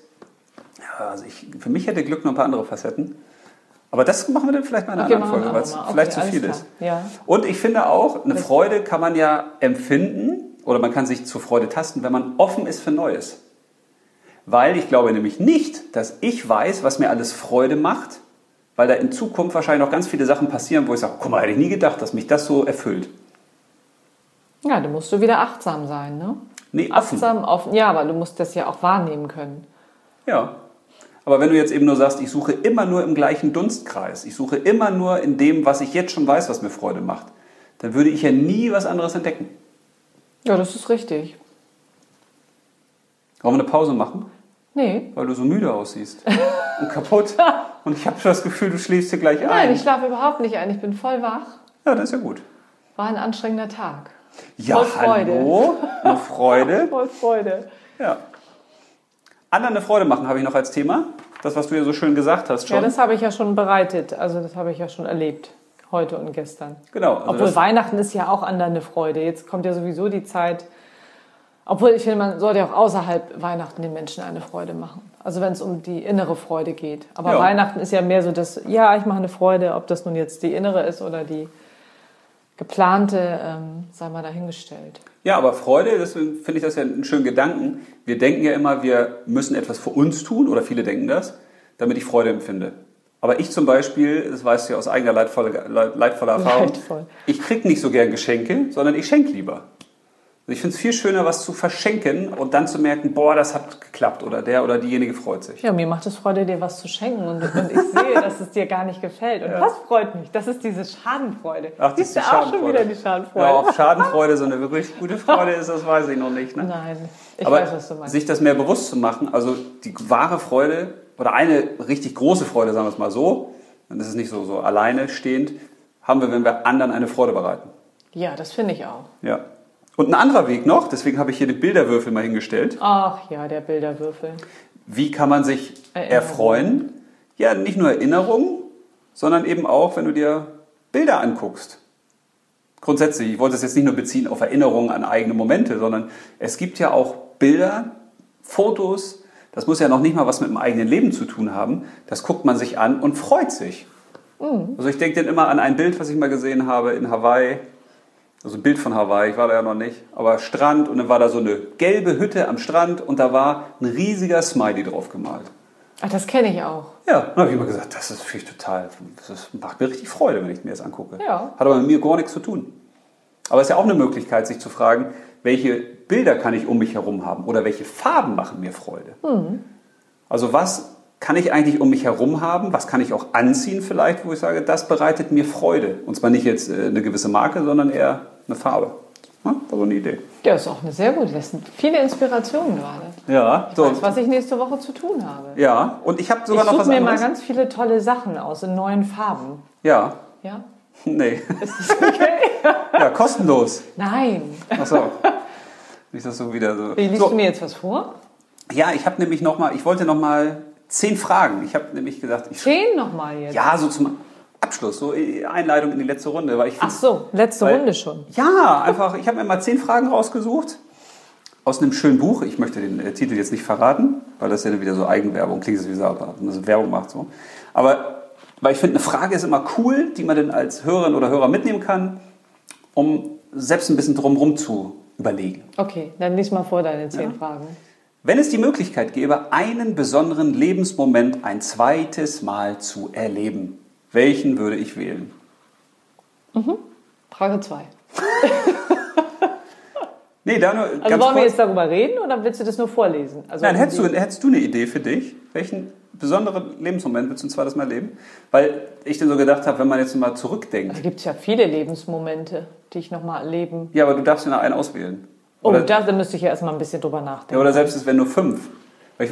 Ja, also ich, für mich hätte Glück noch ein paar andere Facetten. Aber das machen wir dann vielleicht mal in einer Okay, anderen Folge, weil es mal. Okay, vielleicht zu viel klar. ist. Ja. Und ich finde auch, eine Freude kann man ja empfinden oder man kann sich zur Freude tasten, wenn man offen ist für Neues. Weil ich glaube nämlich nicht, dass ich weiß, was mir alles Freude macht, weil da in Zukunft wahrscheinlich noch ganz viele Sachen passieren, wo ich sage, guck mal, hätte ich nie gedacht, dass mich das so erfüllt. Ja, da musst du wieder achtsam sein, ne? Nee, offen. Achtsam, offen. Ja, aber du musst das ja auch wahrnehmen können. Ja. Aber wenn du jetzt eben nur sagst, ich suche immer nur im gleichen Dunstkreis, ich suche immer nur in dem, was ich jetzt schon weiß, was mir Freude macht, dann würde ich ja nie was anderes entdecken. Ja, das ist richtig. Wollen wir eine Pause machen? Nee. Weil du so müde aussiehst. Und kaputt. Und ich habe schon das Gefühl, du schläfst hier gleich Nein, ein. ich schlafe überhaupt nicht ein. Ich bin voll wach. Ja, das ist ja gut. War ein anstrengender Tag. Ja, Voll Freude. hallo. Eine Freude. Voll Freude. Ja. Anderen eine Freude machen habe ich noch als Thema. Das, was du ja so schön gesagt hast schon. Ja, das habe ich ja schon bereitet. Also das habe ich ja schon erlebt. Heute und gestern. genau. Also Obwohl Weihnachten ist ja auch anderen eine Freude. Jetzt kommt ja sowieso die Zeit. Obwohl ich finde, man sollte ja auch außerhalb Weihnachten den Menschen eine Freude machen. Also wenn es um die innere Freude geht. Aber Ja. Weihnachten ist ja mehr so das, ja, ich mache eine Freude, ob das nun jetzt die innere ist oder die geplante, ähm, sei mal dahingestellt. ja, aber Freude, deswegen finde ich das ja einen schönen Gedanken. Wir denken ja immer, wir müssen etwas für uns tun, oder viele denken das, damit ich Freude empfinde. Aber ich zum Beispiel, das weißt du ja aus eigener leidvoller, leidvoller Erfahrung, Leidvoll. ich kriege nicht so gern Geschenke, sondern ich schenke lieber. Also ich finde es viel schöner, was zu verschenken und dann zu merken, boah, das hat geklappt oder der oder diejenige freut sich. Ja, mir macht es Freude, dir was zu schenken und, und ich sehe, dass es dir gar nicht gefällt. Und das freut mich. Das ist diese Schadenfreude. Ach, das Siehst ist du auch schon wieder die Schadenfreude? Ja, ob Schadenfreude so eine wirklich gute Freude ist, das weiß ich noch nicht. Ne? Nein, ich Aber weiß, was du meinst. sich das mehr bewusst zu machen, also die wahre Freude oder eine richtig große Freude, sagen wir es mal so, und das ist nicht so, so alleine stehend, haben wir, wenn wir anderen eine Freude bereiten. Ja, das finde ich auch. Ja. Und ein anderer Weg noch, deswegen habe ich hier den Bilderwürfel mal hingestellt. Ach ja, der Bilderwürfel. Wie kann man sich Erinnerung. erfreuen? Ja, nicht nur Erinnerungen, sondern eben auch, wenn du dir Bilder anguckst. Grundsätzlich, ich wollte es jetzt nicht nur beziehen auf Erinnerungen an eigene Momente, sondern es gibt ja auch Bilder, Fotos, das muss ja noch nicht mal was mit dem eigenen Leben zu tun haben. Das guckt man sich an und freut sich. Also ich denke dann immer an ein Bild, was ich mal gesehen habe in Hawaii. Also ein Bild von Hawaii, ich war da ja noch nicht. Aber Strand und dann war da so eine gelbe Hütte am Strand und da war ein riesiger Smiley drauf gemalt. Ach, das kenne ich auch. Ja, dann habe ich immer gesagt, das ist finde ich total, das macht mir richtig Freude, wenn ich mir das angucke. Ja. Hat aber mit mir gar nichts zu tun. Aber es ist ja auch eine Möglichkeit, sich zu fragen, welche Bilder kann ich um mich herum haben oder welche Farben machen mir Freude. Also was kann ich eigentlich um mich herum haben? Was kann ich auch anziehen vielleicht, wo ich sage, das bereitet mir Freude. Und zwar nicht jetzt äh, eine gewisse Marke, sondern eher eine Farbe. War so eine Idee. Ja, ist auch eine sehr gute. Das sind viele Inspirationen gerade. Ja, Ich so. weiß, was ich nächste Woche zu tun habe. Ja, und ich habe sogar ich noch was suche mir mal anderes. ganz viele tolle Sachen aus in neuen Farben. ja, Ja? nee. Ist das okay? Ja, kostenlos. Nein. Achso. Nicht, dass du wieder so. Wie liest so. du mir jetzt was vor? Ja, ich habe nämlich noch mal, ich wollte noch mal zehn Fragen. Ich habe nämlich gesagt, ich Zehn nochmal jetzt. ja so zum Abschluss, so Einleitung in die letzte Runde, weil ich Ach so, letzte Weil- Runde schon. Ja, einfach, ich habe mir mal zehn Fragen rausgesucht aus einem schönen Buch. Ich möchte den äh, Titel jetzt nicht verraten, weil das ja wieder so Eigenwerbung klingt, wie ob man so Werbung macht. So. Aber weil ich finde, eine Frage ist immer cool, die man dann als Hörerin oder Hörer mitnehmen kann, um selbst ein bisschen drumherum zu überlegen. Okay, dann lies mal vor deine zehn Ja. Fragen. Wenn es die Möglichkeit gäbe, einen besonderen Lebensmoment ein zweites Mal zu erleben, welchen würde ich wählen? Frage zwei. Nee, da nur Also wollen wir kurz. jetzt darüber reden oder willst du das nur vorlesen? Also Nein, hättest du, hättest du eine Idee für dich? Welchen besonderen Lebensmoment willst du ein zweites Mal leben? Weil ich dann so gedacht habe, wenn man jetzt mal zurückdenkt. Da gibt es ja viele Lebensmomente, die ich nochmal erleben. Ja, aber du darfst ja nur einen auswählen. Oh, Oder, da, da müsste ich ja erstmal ein bisschen drüber nachdenken. ja, oder selbst es wären nur fünf. Ich,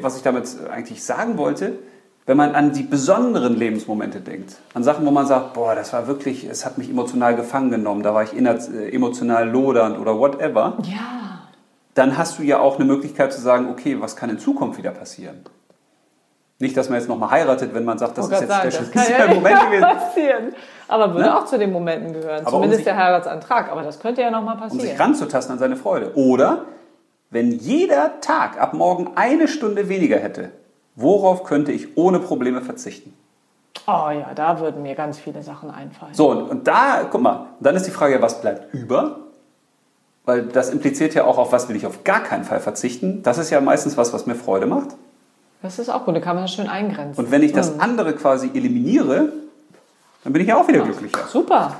was ich damit eigentlich sagen wollte, wenn man an die besonderen Lebensmomente denkt, an Sachen, wo man sagt, boah, das war wirklich, es hat mich emotional gefangen genommen, da war ich äh, emotional lodernd oder whatever, ja, dann hast du ja auch eine Möglichkeit zu sagen, okay, was kann in Zukunft wieder passieren? Nicht, dass man jetzt nochmal heiratet, wenn man sagt, das ist jetzt sagen, der das kann schönste ja Moment gewesen. passieren. Aber würde Ne? auch zu den Momenten gehören. Aber um Zumindest sich- der Heiratsantrag. Aber das könnte ja nochmal um passieren. sich ranzutasten an seine Freude. Oder wenn jeder Tag ab morgen eine Stunde weniger hätte, worauf könnte ich ohne Probleme verzichten? oh ja, da würden mir ganz viele Sachen einfallen. So, und, und da, guck mal, dann ist die Frage, was bleibt über? Weil das impliziert ja auch, auf was will ich auf gar keinen Fall verzichten. Das ist ja meistens was, was mir Freude macht. Das ist auch gut, da kann man das schön eingrenzen. Und wenn ich das andere quasi eliminiere, dann bin ich ja auch wieder glücklicher. Super.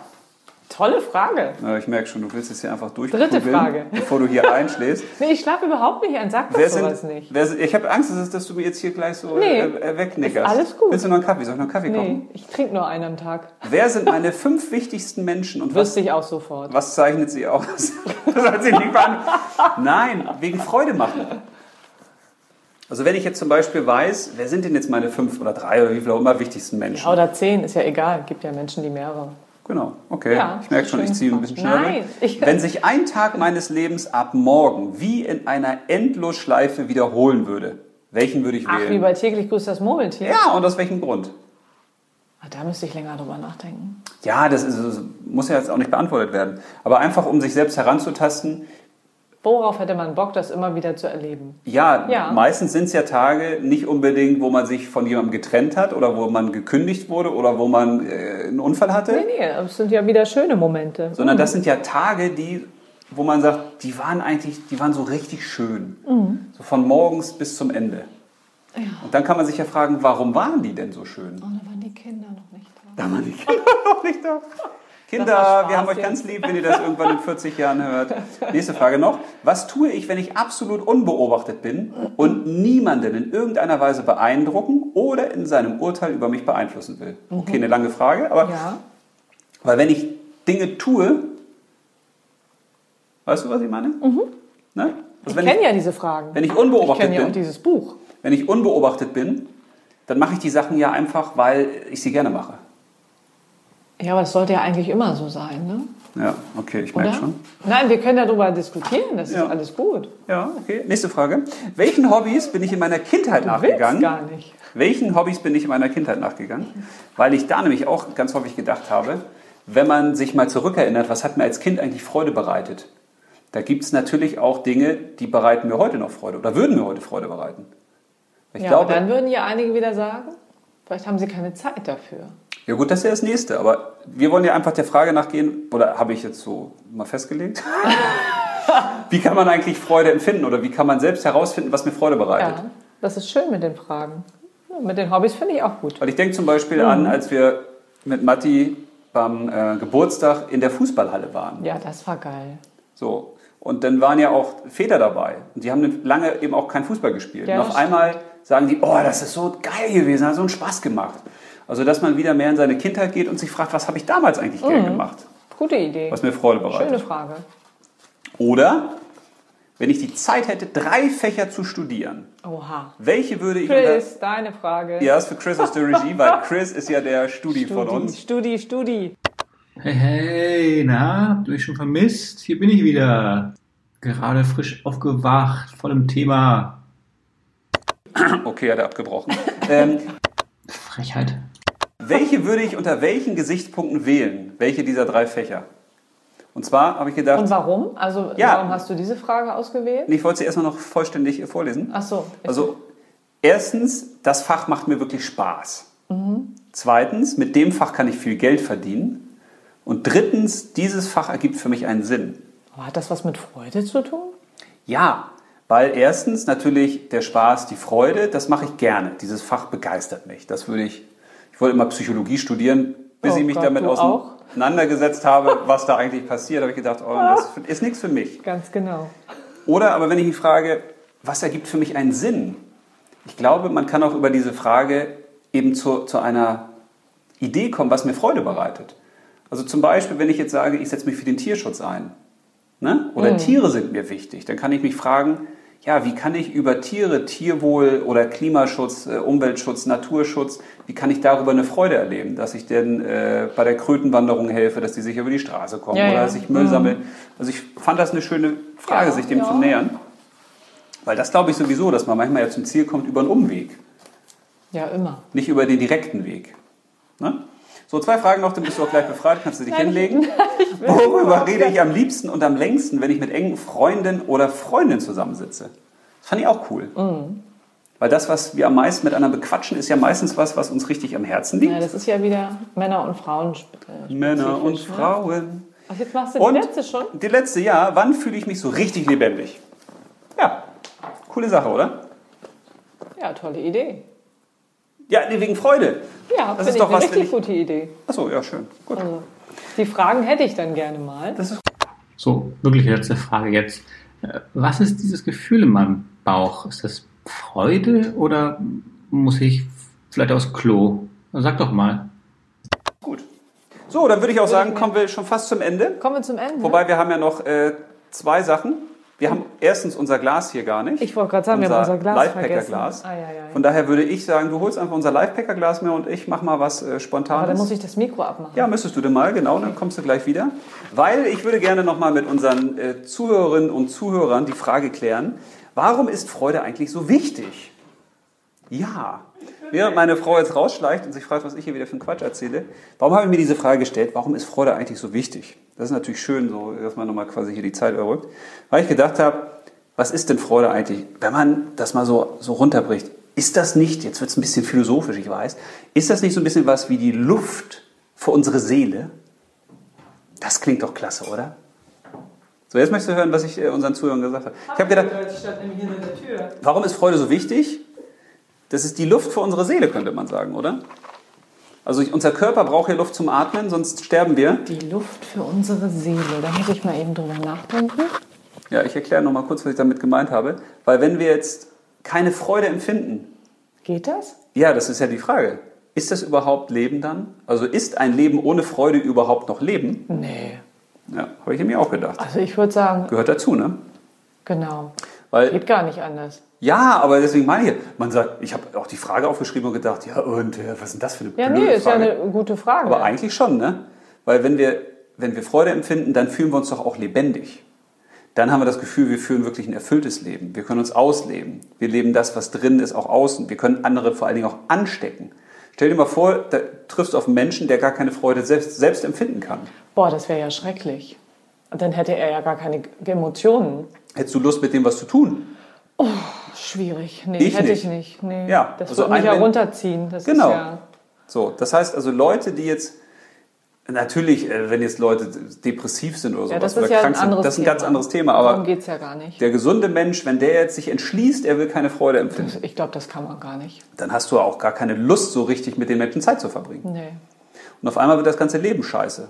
Tolle Frage. Na, ich merke schon, du willst es hier einfach Dritte durchprügeln, Frage. bevor du hier einschläfst. Nee, ich schlafe überhaupt nicht ein. Sag Wer das sowas nicht. sind, ich habe Angst, dass, dass du mir jetzt hier gleich so Nee, äh, äh, wegnickerst. ist alles gut. Willst du noch einen Kaffee? Soll ich noch einen Kaffee Nee, kochen? ich trinke nur einen am Tag. Wer sind meine fünf wichtigsten Menschen und was, Wüsste ich auch sofort. was zeichnet sie aus? das hat sie nicht. Nein, wegen Freude machen. Also wenn ich jetzt zum Beispiel weiß, wer sind denn jetzt meine fünf oder drei oder wie viel auch immer wichtigsten Menschen? Ja, oder zehn, ist ja egal. Gibt ja Menschen, die mehrere. Genau, okay. Ja, ich merke schon, ich ziehe ein bisschen schneller. Nein, ich- Wenn sich ein Tag meines Lebens ab morgen wie in einer Endlosschleife wiederholen würde, welchen würde ich Ach, wie wählen? bei täglich grüßt das Murmeltier. Ja, und aus welchem Grund? Ah, Da müsste ich länger drüber nachdenken. Ja, das, ist, das muss ja jetzt auch nicht beantwortet werden. Aber einfach, um sich selbst heranzutasten, Worauf hätte man Bock, das immer wieder zu erleben? ja, Ja. meistens sind es ja Tage nicht unbedingt, wo man sich von jemandem getrennt hat oder wo man gekündigt wurde oder wo man äh, einen Unfall hatte, Nee, nee, es sind ja wieder schöne Momente. sondern das sind ja Tage, die, wo man sagt, die waren eigentlich, die waren so richtig schön. So von morgens bis zum Ende. Ja. Und dann kann man sich ja fragen, warum waren die denn so schön? Oh, da waren die Kinder noch nicht da. Da waren die Kinder noch nicht da. Kinder, wir haben euch ganz lieb, wenn ihr das irgendwann in 40 Jahren hört. Nächste Frage noch. Was tue ich, wenn ich absolut unbeobachtet bin und niemanden in irgendeiner Weise beeindrucken oder in seinem Urteil über mich beeinflussen will? Okay, eine lange Frage, aber Ja. weil wenn ich Dinge tue, weißt du, was ich meine? Ne? Ich Also wenn, kenne ich, ja diese Fragen. wenn ich Ich unbeobachtet kenne ja bin, dieses Buch. wenn ich unbeobachtet bin, dann mache ich die Sachen ja einfach, weil ich sie gerne mache. Ja, aber es sollte ja eigentlich immer so sein, ne? Ja, okay, ich merke schon. Nein, wir können darüber diskutieren, das Ja. ist alles gut. Ja, okay. Nächste Frage. Welchen Hobbys bin ich in meiner Kindheit Du nachgegangen? gar nicht. Welchen Hobbys bin ich in meiner Kindheit nachgegangen? Weil ich da nämlich auch ganz häufig gedacht habe, wenn man sich mal zurückerinnert, was hat mir als Kind eigentlich Freude bereitet? Da gibt es natürlich auch Dinge, die bereiten mir heute noch Freude oder würden mir heute Freude bereiten. Ich ja, glaube, aber dann würden ja einige wieder sagen, Vielleicht haben sie keine Zeit dafür. Ja gut, das ist ja das Nächste. Aber wir wollen ja einfach der Frage nachgehen, oder habe ich jetzt so mal festgelegt? wie kann man eigentlich Freude empfinden oder wie kann man selbst herausfinden, was mir Freude bereitet? Ja, das ist schön mit den Fragen. Mit den Hobbys finde ich auch gut. Weil ich denke zum Beispiel an, als wir mit Matti beim äh, Geburtstag in der Fußballhalle waren. Ja, das war geil. So. Und dann waren ja auch Väter dabei. Und die haben lange eben auch kein Fußball gespielt. Ja, und auf einmal sagen die, oh, das ist so geil gewesen, hat so einen Spaß gemacht. Also, dass man wieder mehr in seine Kindheit geht und sich fragt, was habe ich damals eigentlich gern gemacht? Gute Idee. Was mir Freude bereitet. Mhm. Schöne Frage. Oder, wenn ich die Zeit hätte, drei Fächer zu studieren, Oha. welche würde ich unter... Chris, deine Frage. Ja, ist für Chris aus der Regie, weil Chris ist ja der Studi von Studi, uns. Studi, Studi. Hey, hey, na, habt ihr mich schon vermisst? Hier bin ich wieder. Gerade frisch aufgewacht, voll im Thema. Okay, hat er abgebrochen. ähm, Frechheit. welche würde ich unter welchen Gesichtspunkten wählen? Welche dieser drei Fächer? Und zwar habe ich gedacht, Und warum? Also, Ja. warum hast du diese Frage ausgewählt? ich wollte sie erstmal noch vollständig vorlesen. Ach so. Also, erstens, das Fach macht mir wirklich Spaß. Zweitens, mit dem Fach kann ich viel Geld verdienen. Und drittens, dieses Fach ergibt für mich einen Sinn. Aber hat das was mit Freude zu tun? Ja, weil erstens natürlich der Spaß, die Freude, das mache ich gerne. Dieses Fach begeistert mich. Das würde ich, ich wollte immer Psychologie studieren, bis Oh ich mich Gott, damit auseinandergesetzt habe, was da eigentlich passiert, habe ich gedacht, oh, das ist nichts für mich. Ganz genau. Oder aber wenn ich mich frage, was ergibt für mich einen Sinn? Ich glaube, man kann auch über diese Frage eben zu, zu einer Idee kommen, was mir Freude bereitet. Also zum Beispiel, wenn ich jetzt sage, ich setze mich für den Tierschutz ein. Ne? Oder Tiere sind mir wichtig, dann kann ich mich fragen, ja, wie kann ich über Tiere, Tierwohl oder Klimaschutz, äh, Umweltschutz, Naturschutz, wie kann ich darüber eine Freude erleben, dass ich denn äh, bei der Krötenwanderung helfe, dass die sicher über die Straße kommen Ja, oder ja. dass ich Müll sammle. Also ich fand das eine schöne Frage, Ja, sich dem zu nähern. Weil das glaube ich sowieso, dass man manchmal ja zum Ziel kommt über einen Umweg, Ja, immer. nicht über den direkten Weg. Ne? So, zwei Fragen noch, dann bist du auch gleich befreit, kannst du dich hinlegen. Worüber rede ich am liebsten und am längsten, wenn ich mit engen Freunden oder Freundinnen zusammensitze? Das fand ich auch cool. Mhm. Weil das, was wir am meisten miteinander bequatschen, ist ja meistens was, was uns richtig am Herzen liegt. Ja, das ist ja wieder Männer und Frauen. äh, Männer und ne? Frauen. Ach, jetzt machst du Und die letzte schon? die letzte, ja, wann fühle ich mich so richtig lebendig? Ja, coole Sache, oder? Ja, tolle Idee. Ja, wegen Freude. Ja, Das ist ich doch eine was, richtig ich- gute Idee. Achso, ja, schön. Gut. Also, die Fragen hätte ich dann gerne mal. Das ist So, wirklich letzte Frage jetzt. Äh, Was ist dieses Gefühl in meinem Bauch? Ist das Freude oder muss ich vielleicht aufs Klo? Sag doch mal. gut. So, dann würde ich auch sagen, kommen wir schon fast zum Ende. Kommen wir zum Ende. Wobei wir haben ja noch äh, zwei Sachen. Wir haben erstens unser Glas hier gar nicht. ich wollte gerade sagen, wir haben unser Glas. Lifepacker-Glas. Ah, ja, ja, ja. Von daher würde ich sagen, du holst einfach unser Lifepacker-Glas mehr und ich mach mal was äh, Aber dann Spontanes. muss ich das Mikro abmachen. Ja, müsstest du denn mal, genau, dann kommst du gleich wieder. Weil ich würde gerne nochmal mit unseren äh, Zuhörerinnen und Zuhörern die Frage klären, warum ist Freude eigentlich so wichtig? Ja. Während meine Frau jetzt rausschleicht und sich fragt, was ich hier wieder für einen Quatsch erzähle, warum habe ich mir diese Frage gestellt, warum ist Freude eigentlich so wichtig? Das ist natürlich schön, so, dass man nochmal quasi hier die Zeit überrückt. Weil ich gedacht habe, was ist denn Freude eigentlich? Wenn man das mal so, so runterbricht, ist das nicht, jetzt wird es ein bisschen philosophisch, ich weiß, ist das nicht so ein bisschen was wie die Luft für unsere Seele? Das klingt doch klasse, oder? So, jetzt möchtest du hören, was ich äh, unseren Zuhörern gesagt habe. Ich habe gedacht, warum ist Freude so wichtig? Das ist die Luft für unsere Seele, könnte man sagen, oder? Also unser Körper braucht ja Luft zum Atmen, sonst sterben wir. Die Luft für unsere Seele. Da muss ich mal eben drüber nachdenken. Ja, ich erkläre noch mal kurz, was ich damit gemeint habe. Weil wenn wir jetzt keine Freude empfinden, Geht das? ja, das ist ja die Frage. Ist das überhaupt Leben dann? Also ist ein Leben ohne Freude überhaupt noch Leben? Nee. Ja, habe ich mir auch gedacht. Also ich würde sagen, Gehört dazu, ne? genau. Weil, Geht gar nicht anders. ja, aber deswegen meine ich, man sagt, ich habe auch die Frage aufgeschrieben und gedacht, ja und, äh, was ist denn das für eine Ja, blöde nee, ist ja eine gute Frage. Aber eigentlich schon, ne? Weil wenn wir, wenn wir Freude empfinden, dann fühlen wir uns doch auch lebendig. Dann haben wir das Gefühl, wir führen wirklich ein erfülltes Leben. Wir können uns ausleben. Wir leben das, was drin ist, auch außen. Wir können andere vor allen Dingen auch anstecken. Stell dir mal vor, da triffst du auf einen Menschen, der gar keine Freude selbst, selbst empfinden kann. Boah, das wäre ja schrecklich. Und dann hätte er ja gar keine Emotionen. Hättest du Lust, mit dem was zu tun? Schwierig. Nee, Ich hätte nicht. ich nicht. Nee. Ja, das also würde mich ja runterziehen. Das Genau. Ist ja, So, das heißt also Leute, die jetzt natürlich, äh, wenn jetzt Leute depressiv sind oder sowas ja, das oder ist ja ein krank sind, das ist ein Thema. ganz anderes Thema. Darum Aber geht es ja gar nicht. der gesunde Mensch, wenn der jetzt sich entschließt, er will keine Freude empfinden, Ich glaube, das kann man gar nicht. dann hast du auch gar keine Lust, so richtig mit den Menschen Zeit zu verbringen. Nee. Und auf einmal wird das ganze Leben scheiße.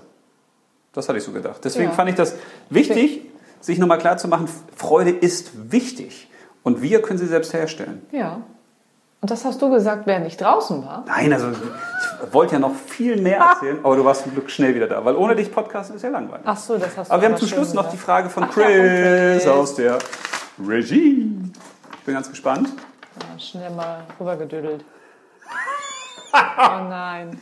Das hatte ich so gedacht. Deswegen Ja. fand ich das wichtig, sich nochmal klar zu machen, Freude ist wichtig. Und wir können sie selbst herstellen. Ja. Und das hast du gesagt, während ich draußen war? Nein, also ich wollte ja noch viel mehr erzählen, aber du warst zum Glück schnell wieder da, weil ohne dich Podcast ist ja langweilig. Ach so, das hast du aber wir haben zum Schluss noch die. Frage von Ach ja, Chris, von Chris. aus der Regie. Ich bin ganz gespannt. Ja, schnell mal rübergedüdelt. oh nein.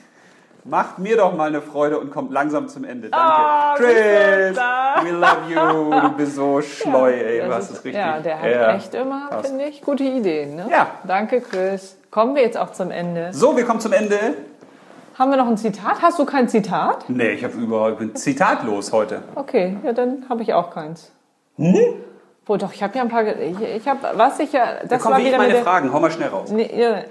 Macht mir doch mal eine Freude und kommt langsam zum Ende. Danke. Ah, Chris, we love you. Du bist so schleu, ey. Du hast ist- es richtig. Ja, der hat Ja. echt immer, finde ich, gute Ideen. Ne? Ja. Danke, Chris. Kommen wir jetzt auch zum Ende. So, wir kommen zum Ende. Haben wir noch ein Zitat? Hast du kein Zitat? Nee, ich habe überhaupt ich bin zitatlos heute. Okay, ja, dann habe ich auch keins. Hm? Wo doch, ich habe ja ein paar. Ich, ich habe, was ich ja. Das Da kommen war wie wieder meine Fragen. Hau mal schnell raus. Nee, ja.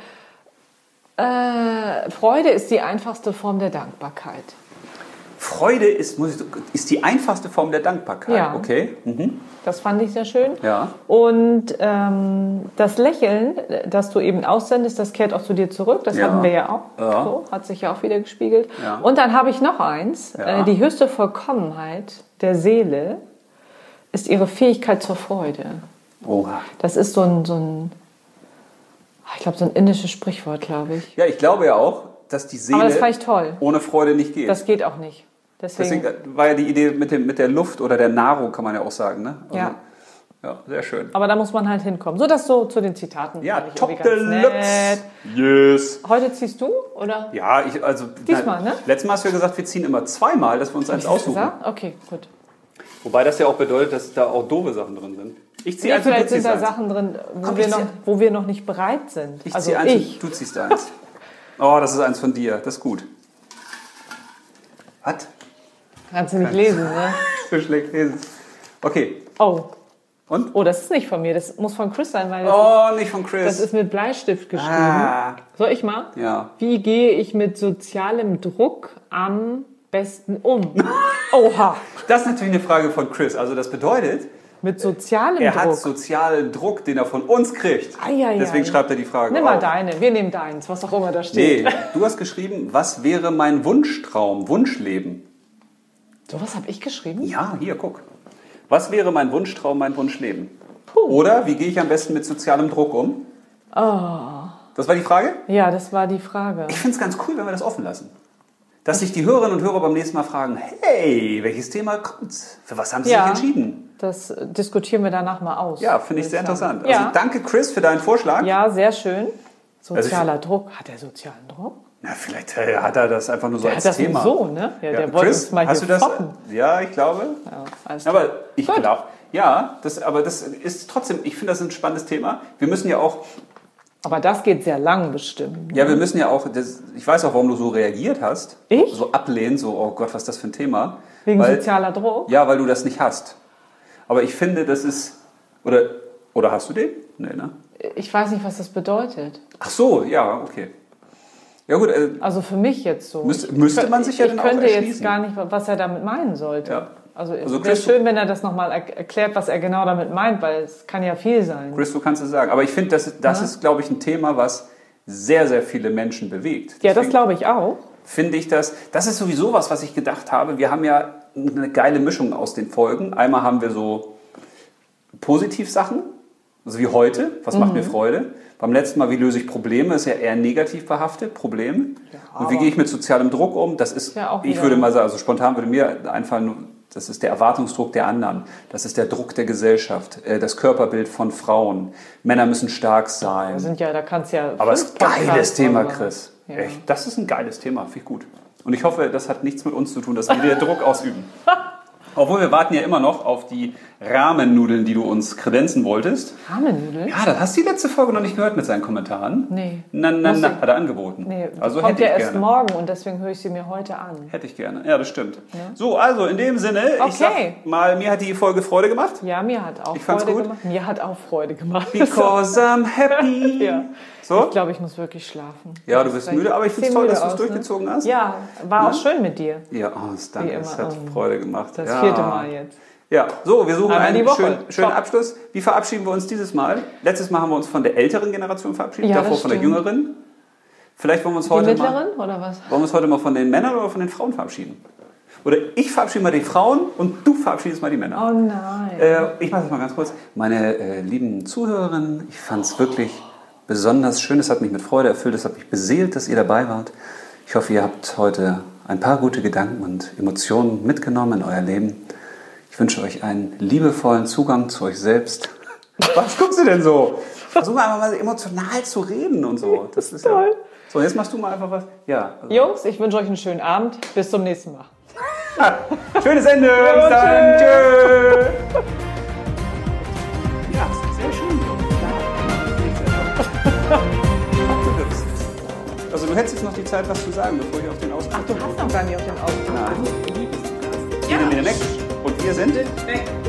Äh, Freude ist die einfachste Form der Dankbarkeit. Freude ist, muss ich, ist die einfachste Form der Dankbarkeit. Ja. Okay. Mhm. Das fand ich sehr schön. Ja. Und ähm, das Lächeln, das du eben aussendest, das kehrt auch zu dir zurück. Das Ja. hatten wir ja auch. Ja. So, hat sich ja auch wieder gespiegelt. Ja. Und dann habe ich noch eins. Äh, die höchste Vollkommenheit der Seele ist ihre Fähigkeit zur Freude. Oha. Das ist so ein, so ein ich glaube, so ein indisches Sprichwort, glaube ich. Ja, ich glaube ja auch, dass die Seele Aber das fand ich toll. ohne Freude nicht geht. Das geht auch nicht. Deswegen, Deswegen war ja die Idee mit, dem, mit der Luft oder der Nahrung, kann man ja auch sagen. Ne? Also, Ja. Ja, sehr schön. aber da muss man halt hinkommen. So, das so zu den Zitaten. Ja, top deluxe. Yes. Heute ziehst du, oder? Ja, ich, also. Diesmal, ne? Letztes Mal hast du ja gesagt, wir ziehen immer zweimal, dass wir uns eins aussuchen. gesagt? Okay, gut. Wobei das ja auch bedeutet, dass da auch doofe Sachen drin sind. Ich ziehe Nee, du vielleicht sind da eins. Sachen drin, wo, Komm, wir noch, wo wir noch nicht bereit sind. Ich also ziehe eins ich. du ziehst eins. Oh, das ist eins von dir. Das ist gut. Was? Kannst du nicht lesen, ne? So schlecht lesen. Okay. Oh. Und? Oh, das ist nicht von mir. Das muss von Chris sein, weil das, Oh, nicht von ist, Chris. das ist mit Bleistift geschrieben. ah. Soll ich mal? Ja. Wie gehe ich mit sozialem Druck am besten um? Oha. Das ist natürlich eine Frage von Chris. Also das bedeutet, Mit sozialem er hat Druck. sozialen Druck, den er von uns kriegt. Ei, ei, Deswegen ei. schreibt er die Frage Nimm mal auf. deine. Wir nehmen deins, was auch immer da steht. Nee, du hast geschrieben, was wäre mein Wunschtraum, Wunschleben? So was habe ich geschrieben? Ja, hier, guck. Was wäre mein Wunschtraum, mein Wunschleben? Oder wie gehe ich am besten mit sozialem Druck um? Oh. Das war die Frage? Ja, das war die Frage. Ich finde es ganz cool, wenn wir das offen lassen. Dass sich die Hörerinnen und Hörer beim nächsten Mal fragen, hey, welches Thema kommt? Für was haben sie Ja. sich entschieden? Das diskutieren wir danach mal aus. Ja, finde ich sehr interessant. Also Ja. danke Chris für deinen Vorschlag. ja, sehr schön. Sozialer Also Druck. Hat er sozialen Druck? Na, vielleicht äh, hat er das einfach nur so Der als hat das Thema. so, ne? Ja, Ja, der wollte Chris, uns mal hast du das? foppen. Ja, ich glaube. Ja. Aber ich glaube, ja, das, aber das ist trotzdem, ich finde das ein spannendes Thema. Wir müssen ja auch, Aber das geht sehr lang bestimmt. ja, wir müssen ja auch, das, ich weiß auch, warum du so reagiert hast. Ich? So ablehnen, so, oh Gott, was ist das für ein Thema? Wegen weil, sozialer Druck? Ja, weil du das nicht hast. Aber ich finde, das ist, oder, oder hast du den? Nee, ne? Ich weiß nicht, was das bedeutet. Ach so, ja, okay. Ja gut, äh, Also für mich jetzt so. Müsste- müsste man sich ja ich dann auch könnte jetzt erschließen. gar nicht, was er damit meinen sollte. Ja. Also es Also wäre Chris- schön, wenn er das nochmal er erklärt, was er genau damit meint, weil es kann ja viel sein. Chris, du kannst es sagen. Aber ich finde, das, ist- das ist, glaube ich, ein Thema, was sehr, sehr viele Menschen bewegt. ja, das Deswegen- glaube ich auch. finde ich das, das ist sowieso was, was ich gedacht habe. Wir haben ja eine geile Mischung aus den Folgen. Einmal haben wir so Positivsachen, also wie heute, was macht mir Mhm. Freude. Beim letzten Mal, wie löse ich Probleme, ist ja eher negativ behaftet, Problem. Und wie gehe ich mit sozialem Druck um? Das ist, Ja, ich würde mal sagen, also spontan würde mir einfallen, das ist der Erwartungsdruck der anderen. Das ist der Druck der Gesellschaft, äh, das Körperbild von Frauen. Männer müssen stark sein. Da sind ja, da kannst ja. Aber es ist ein geiles Thema. Chris. Ja. Echt, das ist ein geiles Thema, finde ich gut. Und ich hoffe, das hat nichts mit uns zu tun, dass wir den Druck ausüben. Obwohl wir warten ja immer noch auf die Rahmennudeln, die du uns kredenzen wolltest. Rahmennudeln? Ja, das hast du die letzte Folge noch nicht gehört mit seinen Kommentaren. Nee. Na, na, na, ich- hat er angeboten. Nee, also kommt hätte ja ich erst gerne. morgen und deswegen höre ich sie mir heute an. Hätte ich gerne. Ja, das stimmt. So, also in dem Sinne, ich Okay. sag mal, mir hat die Folge Freude gemacht. Ja, mir hat auch Ich fand's Freude gut. gemacht. Mir hat auch Freude gemacht. Because I'm happy. Ja. So? Ich glaube, ich muss wirklich schlafen. Ja, du bist müde, aber ich finde es toll, dass du es ne? durchgezogen hast. Ja, war auch schön mit dir. Ja, oh, das danke, es hat Oh. Freude gemacht. Das ja. vierte Mal jetzt. Ja, so, wir suchen die einen schönen, schönen. Abschluss. Wie verabschieden wir uns dieses Mal? Letztes Mal haben wir uns von der älteren Generation verabschiedet, Ja, davor von der jüngeren. Vielleicht wollen wir uns Die heute mal, mittleren oder was? wollen wir uns heute mal von den Männern oder von den Frauen verabschieden? Oder ich verabschiede mal die Frauen und du verabschiedest mal die Männer. Oh nein. Äh, ich mache das mal ganz kurz. Meine äh, lieben Zuhörerinnen, ich fand es wirklich besonders schön. Es hat mich mit Freude erfüllt. Es hat mich beseelt, dass ihr dabei wart. Ich hoffe, ihr habt heute ein paar gute Gedanken und Emotionen mitgenommen in euer Leben. Ich wünsche euch einen liebevollen Zugang zu euch selbst. Was guckst du denn so? Versuch mal einfach mal emotional zu reden und so. Das ist ja. Toll. So, jetzt machst du mal einfach was. Ja. Also. Jungs, ich wünsche euch einen schönen Abend. Bis zum nächsten Mal. Schönes Ende. Bis dann. Tschö. Also du hättest jetzt noch die Zeit, was zu sagen, bevor ich auf den Ausdruck Du hast noch gar nicht auf den Augen. Nein. Ich bin weg. Und wir sind Weg.